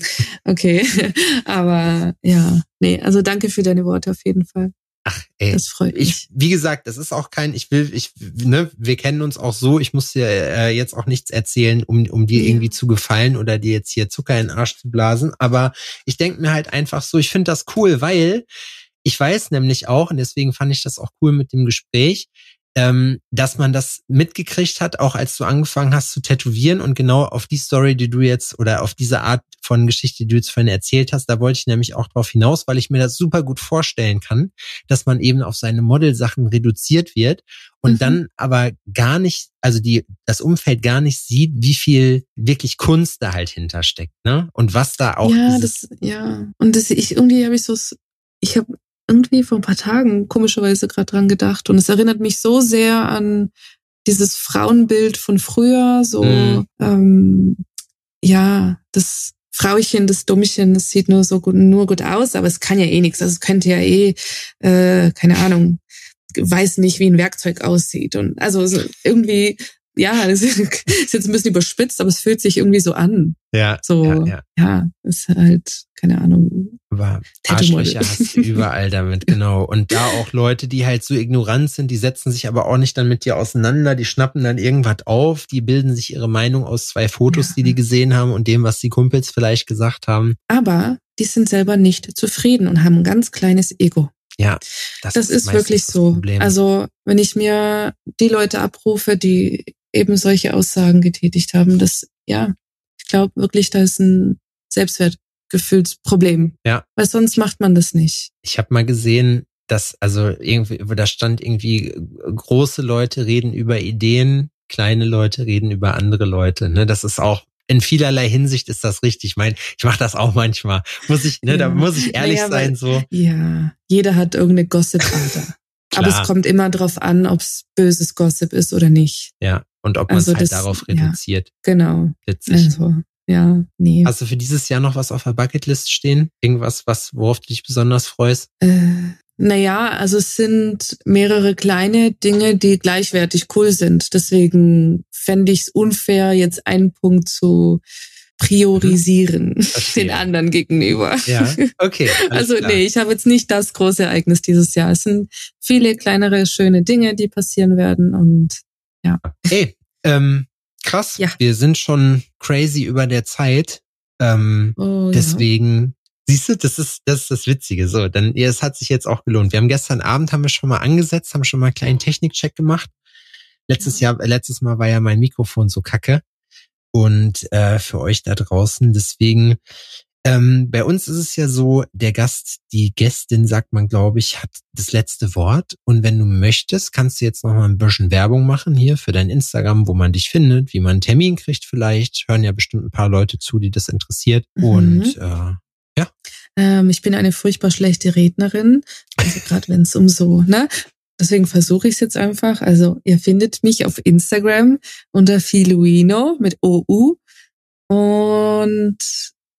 Speaker 2: okay. Aber ja, nee, also danke für deine Worte auf jeden Fall.
Speaker 1: Ach, ey.
Speaker 2: Das freut mich.
Speaker 1: Ich, wie gesagt, das ist auch kein, ich will, ich, ne, wir kennen uns auch so, ich muss dir äh, jetzt auch nichts erzählen, um, um dir
Speaker 2: Ja.
Speaker 1: irgendwie zu gefallen oder dir jetzt hier Zucker in den Arsch zu blasen. Aber ich denke mir halt einfach so, ich finde das cool, weil ich weiß nämlich auch, und deswegen fand ich das auch cool mit dem Gespräch, ähm, dass man das mitgekriegt hat, auch als du angefangen hast zu tätowieren und genau auf die Story, die du jetzt oder auf diese Art von Geschichte, die du jetzt vorhin erzählt hast, da wollte ich nämlich auch drauf hinaus, weil ich mir das super gut vorstellen kann, dass man eben auf seine Modelsachen reduziert wird und
Speaker 2: Mhm.
Speaker 1: dann aber gar nicht, also die, das Umfeld gar nicht sieht, wie viel wirklich Kunst da halt hintersteckt, ne? Und was da auch
Speaker 2: ja, das, ja. Und das, ich, irgendwie habe ich so, ich habe irgendwie vor ein paar Tagen komischerweise gerade dran gedacht und es erinnert mich so sehr an dieses Frauenbild von früher, so,
Speaker 1: Mhm.
Speaker 2: ähm, ja, das Frauchen, das Dummchen, das sieht nur so gut, nur gut aus, aber es kann ja eh nichts. Also es könnte ja eh, äh, keine Ahnung, weiß nicht, wie ein Werkzeug aussieht. Und also so irgendwie, ja, das ist jetzt ein bisschen überspitzt, aber es fühlt sich irgendwie so an.
Speaker 1: ja,
Speaker 2: So,
Speaker 1: ja,
Speaker 2: ja,
Speaker 1: ja.
Speaker 2: ist halt, keine Ahnung. Tattoo-Model.
Speaker 1: Arschlöcher hast du überall damit, genau. Und da auch Leute, die halt so ignorant sind, die setzen sich aber auch nicht dann mit dir auseinander, die schnappen dann irgendwas auf, die bilden sich ihre Meinung aus zwei Fotos,
Speaker 2: Ja.
Speaker 1: die die gesehen haben und dem, was die Kumpels vielleicht gesagt haben.
Speaker 2: Aber die sind selber nicht zufrieden und haben ein ganz kleines Ego.
Speaker 1: Ja,
Speaker 2: Das ist
Speaker 1: meistens
Speaker 2: wirklich
Speaker 1: das
Speaker 2: so.
Speaker 1: Problem.
Speaker 2: Also, wenn ich mir die Leute abrufe, die eben solche Aussagen getätigt haben, das, ja, ich glaube wirklich, da ist ein Selbstwertgefühlsproblem.
Speaker 1: Ja.
Speaker 2: Weil sonst macht man das nicht.
Speaker 1: ich habe mal gesehen, dass also irgendwie, da stand irgendwie, große Leute reden über Ideen, kleine Leute reden über andere Leute. Ne? Das ist auch in vielerlei Hinsicht ist das richtig. Ich meine, ich mache das auch manchmal. Muss ich, ne, da
Speaker 2: Ja.
Speaker 1: muss ich ehrlich
Speaker 2: Naja,
Speaker 1: sein, so.
Speaker 2: Ja, jeder hat irgendeine Gossip-Ader. Aber
Speaker 1: Klar.
Speaker 2: es kommt immer drauf an, ob es böses Gossip ist oder nicht.
Speaker 1: Ja. Und ob man
Speaker 2: Also
Speaker 1: es halt
Speaker 2: das-
Speaker 1: darauf
Speaker 2: ja.
Speaker 1: reduziert.
Speaker 2: Genau.
Speaker 1: Witzig.
Speaker 2: Also, ja, nee.
Speaker 1: Hast du für dieses Jahr noch was auf der Bucketlist stehen? Irgendwas, was, worauf du dich besonders freust?
Speaker 2: Äh, naja, also es sind mehrere kleine Dinge, die gleichwertig cool sind. Deswegen fände ich es unfair, jetzt einen Punkt zu priorisieren
Speaker 1: Verstehe.
Speaker 2: den anderen gegenüber.
Speaker 1: Ja, okay.
Speaker 2: Also
Speaker 1: klar.
Speaker 2: nee, ich habe jetzt nicht das große Ereignis dieses Jahr. Es sind viele kleinere, schöne Dinge, die passieren werden und
Speaker 1: Hey, ähm, krass.
Speaker 2: Ja.
Speaker 1: Wir sind schon crazy über der Zeit. Ähm,
Speaker 2: oh,
Speaker 1: deswegen, siehst du, das ist, das ist das Witzige. So, dann, ja, es hat sich jetzt auch gelohnt. Wir haben gestern Abend haben wir schon mal angesetzt, haben schon mal einen kleinen Technikcheck gemacht. Letztes Jahr, äh, letztes Mal war ja mein Mikrofon so kacke. Und äh, für euch da draußen, deswegen, ähm, bei uns ist es ja so, der Gast, die Gästin, sagt man, glaube ich, hat das letzte Wort. Und wenn du möchtest, kannst du jetzt noch mal ein bisschen Werbung machen hier für dein Instagram, wo man dich findet, wie man einen Termin kriegt vielleicht. Hören ja bestimmt ein paar Leute zu, die das interessiert.
Speaker 2: Mhm.
Speaker 1: Und äh,
Speaker 2: ja. Ähm, ich bin eine furchtbar schlechte Rednerin. Also gerade wenn es um so, ne? Deswegen versuche ich es jetzt einfach. Also ihr findet mich auf Instagram unter Filuino mit OU. Und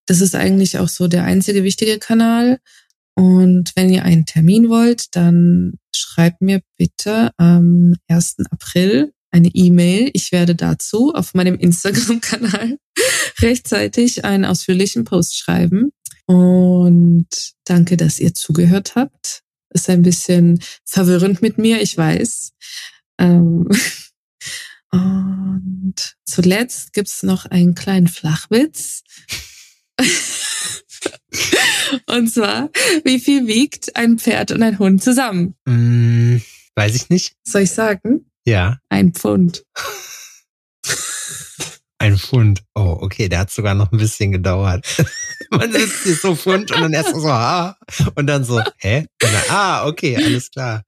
Speaker 2: das ist eigentlich auch so der einzige wichtige Kanal. Und wenn ihr einen Termin wollt, dann schreibt mir bitte am 1. April eine E-Mail. Ich werde dazu auf meinem Instagram-Kanal rechtzeitig einen ausführlichen Post schreiben. Und danke, dass ihr zugehört habt. Ist ein bisschen verwirrend mit mir, ich weiß. Ähm und zuletzt gibt's noch einen kleinen Flachwitz. Und zwar, wie viel wiegt ein Pferd und ein Hund zusammen?
Speaker 1: mh, weiß ich nicht.
Speaker 2: Soll ich sagen?
Speaker 1: Ja,
Speaker 2: Ein Pfund.
Speaker 1: ein Pfund. Oh, okay, der hat sogar noch ein bisschen gedauert. Man sitzt hier so Pfund und dann erst so, ah, und dann so, hä? Und dann, ah, okay, alles klar.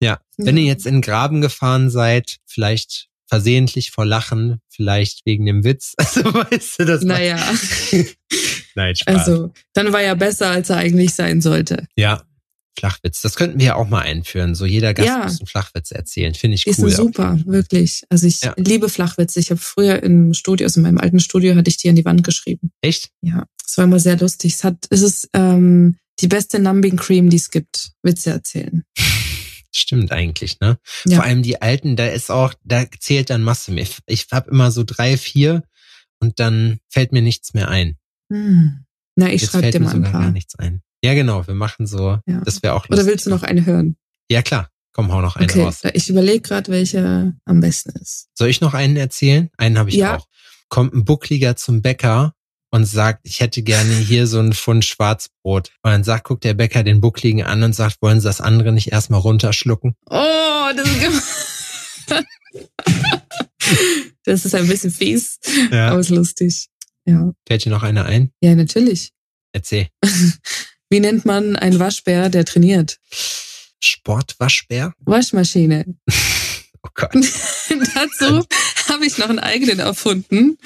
Speaker 1: Ja, wenn ihr jetzt in den Graben gefahren seid, vielleicht versehentlich vor Lachen, vielleicht wegen dem Witz, also weißt du, das
Speaker 2: Naja,
Speaker 1: Nein, Spaß.
Speaker 2: also, dann war er besser, als er eigentlich sein sollte.
Speaker 1: Ja, Flachwitz. Das könnten wir ja auch mal einführen. So jeder Gast
Speaker 2: Ja.
Speaker 1: muss einen Flachwitz erzählen. Finde ich
Speaker 2: Die
Speaker 1: cool.
Speaker 2: sind super, wirklich. Also ich
Speaker 1: Ja.
Speaker 2: liebe Flachwitze. Ich habe früher im Studio, also in meinem alten Studio, hatte ich die an die Wand geschrieben.
Speaker 1: Echt?
Speaker 2: Ja, es war immer sehr lustig. Es hat, es ist ähm, die beste Numbing Cream, die es gibt. Witze erzählen.
Speaker 1: Stimmt eigentlich, ne?
Speaker 2: Ja.
Speaker 1: Vor allem die alten, da ist auch, da zählt dann Masse. Ich, ich habe immer so drei, vier und dann fällt mir nichts mehr ein.
Speaker 2: Hm. Na, ich schreibe dir mal ein
Speaker 1: sogar gar
Speaker 2: paar.
Speaker 1: nichts ein. Ja, genau, wir machen so.
Speaker 2: Ja.
Speaker 1: Das wäre auch
Speaker 2: Oder
Speaker 1: lustig.
Speaker 2: willst du noch eine hören?
Speaker 1: Ja, klar. Komm, hau noch einen
Speaker 2: Okay,
Speaker 1: raus.
Speaker 2: ich überlege gerade, welcher am besten ist.
Speaker 1: Soll ich noch einen erzählen? Einen habe ich
Speaker 2: Ja.
Speaker 1: auch. Kommt ein Buckliger zum Bäcker und sagt, ich hätte gerne hier so einen Pfund Schwarzbrot. Und dann sagt, guckt der Bäcker den Buckligen an und sagt, wollen Sie das andere nicht erstmal runterschlucken?
Speaker 2: Oh, das ist gemein. Das ist ein bisschen fies, aber ist lustig. Ja.
Speaker 1: Fällt dir noch einer ein?
Speaker 2: Ja, natürlich.
Speaker 1: Erzähl.
Speaker 2: Wie nennt man einen Waschbär, der trainiert?
Speaker 1: Sportwaschbär?
Speaker 2: Waschmaschine.
Speaker 1: Oh Gott.
Speaker 2: Dazu habe ich noch einen eigenen erfunden.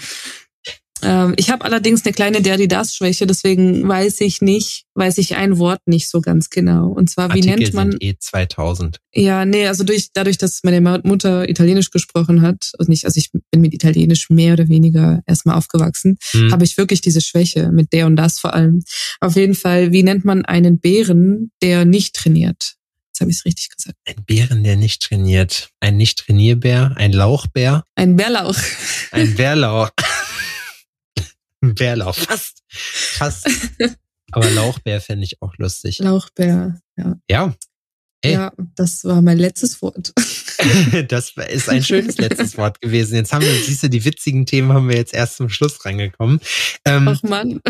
Speaker 2: Ähm, ich habe allerdings eine kleine Derridas-Schwäche, deswegen weiß ich nicht, weiß ich ein Wort nicht so ganz genau. Und zwar, wie
Speaker 1: Artikel
Speaker 2: nennt man,
Speaker 1: sind eh 2000.
Speaker 2: ja, nee, also durch, dadurch, dass meine Mutter Italienisch gesprochen hat, also nicht, also ich bin mit Italienisch mehr oder weniger erstmal aufgewachsen,
Speaker 1: Hm.
Speaker 2: habe ich wirklich diese Schwäche mit der und das vor allem. Auf jeden Fall, wie nennt man einen Bären, der nicht trainiert? Jetzt habe ich es richtig gesagt.
Speaker 1: Ein Bären, der nicht trainiert. Ein Nicht-Trainierbär, ein Lauchbär,
Speaker 2: Ein Bärlauch.
Speaker 1: ein Bärlauch. Bärlauch, fast. Fast. Aber Lauchbär fände ich auch lustig.
Speaker 2: Lauchbär, ja.
Speaker 1: Ja, Ey.
Speaker 2: Ja, das war mein letztes Wort.
Speaker 1: das ist ein schönes letztes Wort gewesen. Jetzt haben wir, siehst du, die witzigen Themen haben wir jetzt erst zum Schluss rangekommen. Ähm,
Speaker 2: Ach Mann.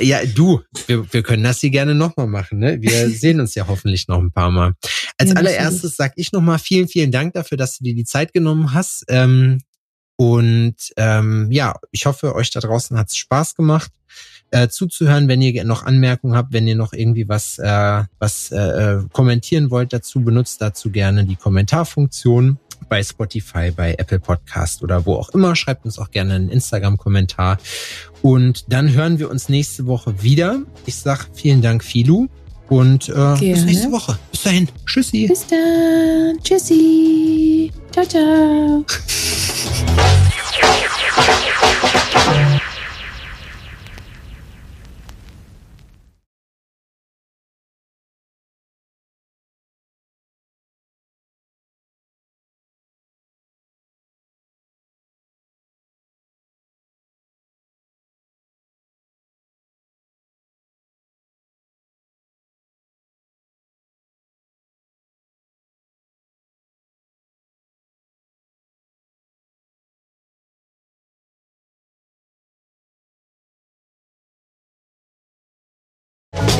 Speaker 1: Ja, du, wir, wir können das hier gerne nochmal machen. Ne? Wir sehen uns ja hoffentlich noch ein paar Mal. Als
Speaker 2: Ja,
Speaker 1: allererstes sag ich nochmal vielen, vielen Dank dafür, dass du dir die Zeit genommen hast. Ähm, und ähm, ja, ich hoffe, euch da draußen hat es Spaß gemacht, äh, zuzuhören. Wenn ihr noch Anmerkungen habt, wenn ihr noch irgendwie was, äh, was äh, äh, kommentieren wollt dazu, benutzt dazu gerne die Kommentarfunktion bei Spotify, bei Apple Podcast oder wo auch immer. Schreibt uns auch gerne einen Instagram-Kommentar. Und dann hören wir uns nächste Woche wieder. Ich sag vielen Dank, Filu. Und äh, bis nächste Woche. Bis dahin. Tschüssi.
Speaker 2: Bis dann. Tschüssi. Ciao, ciao.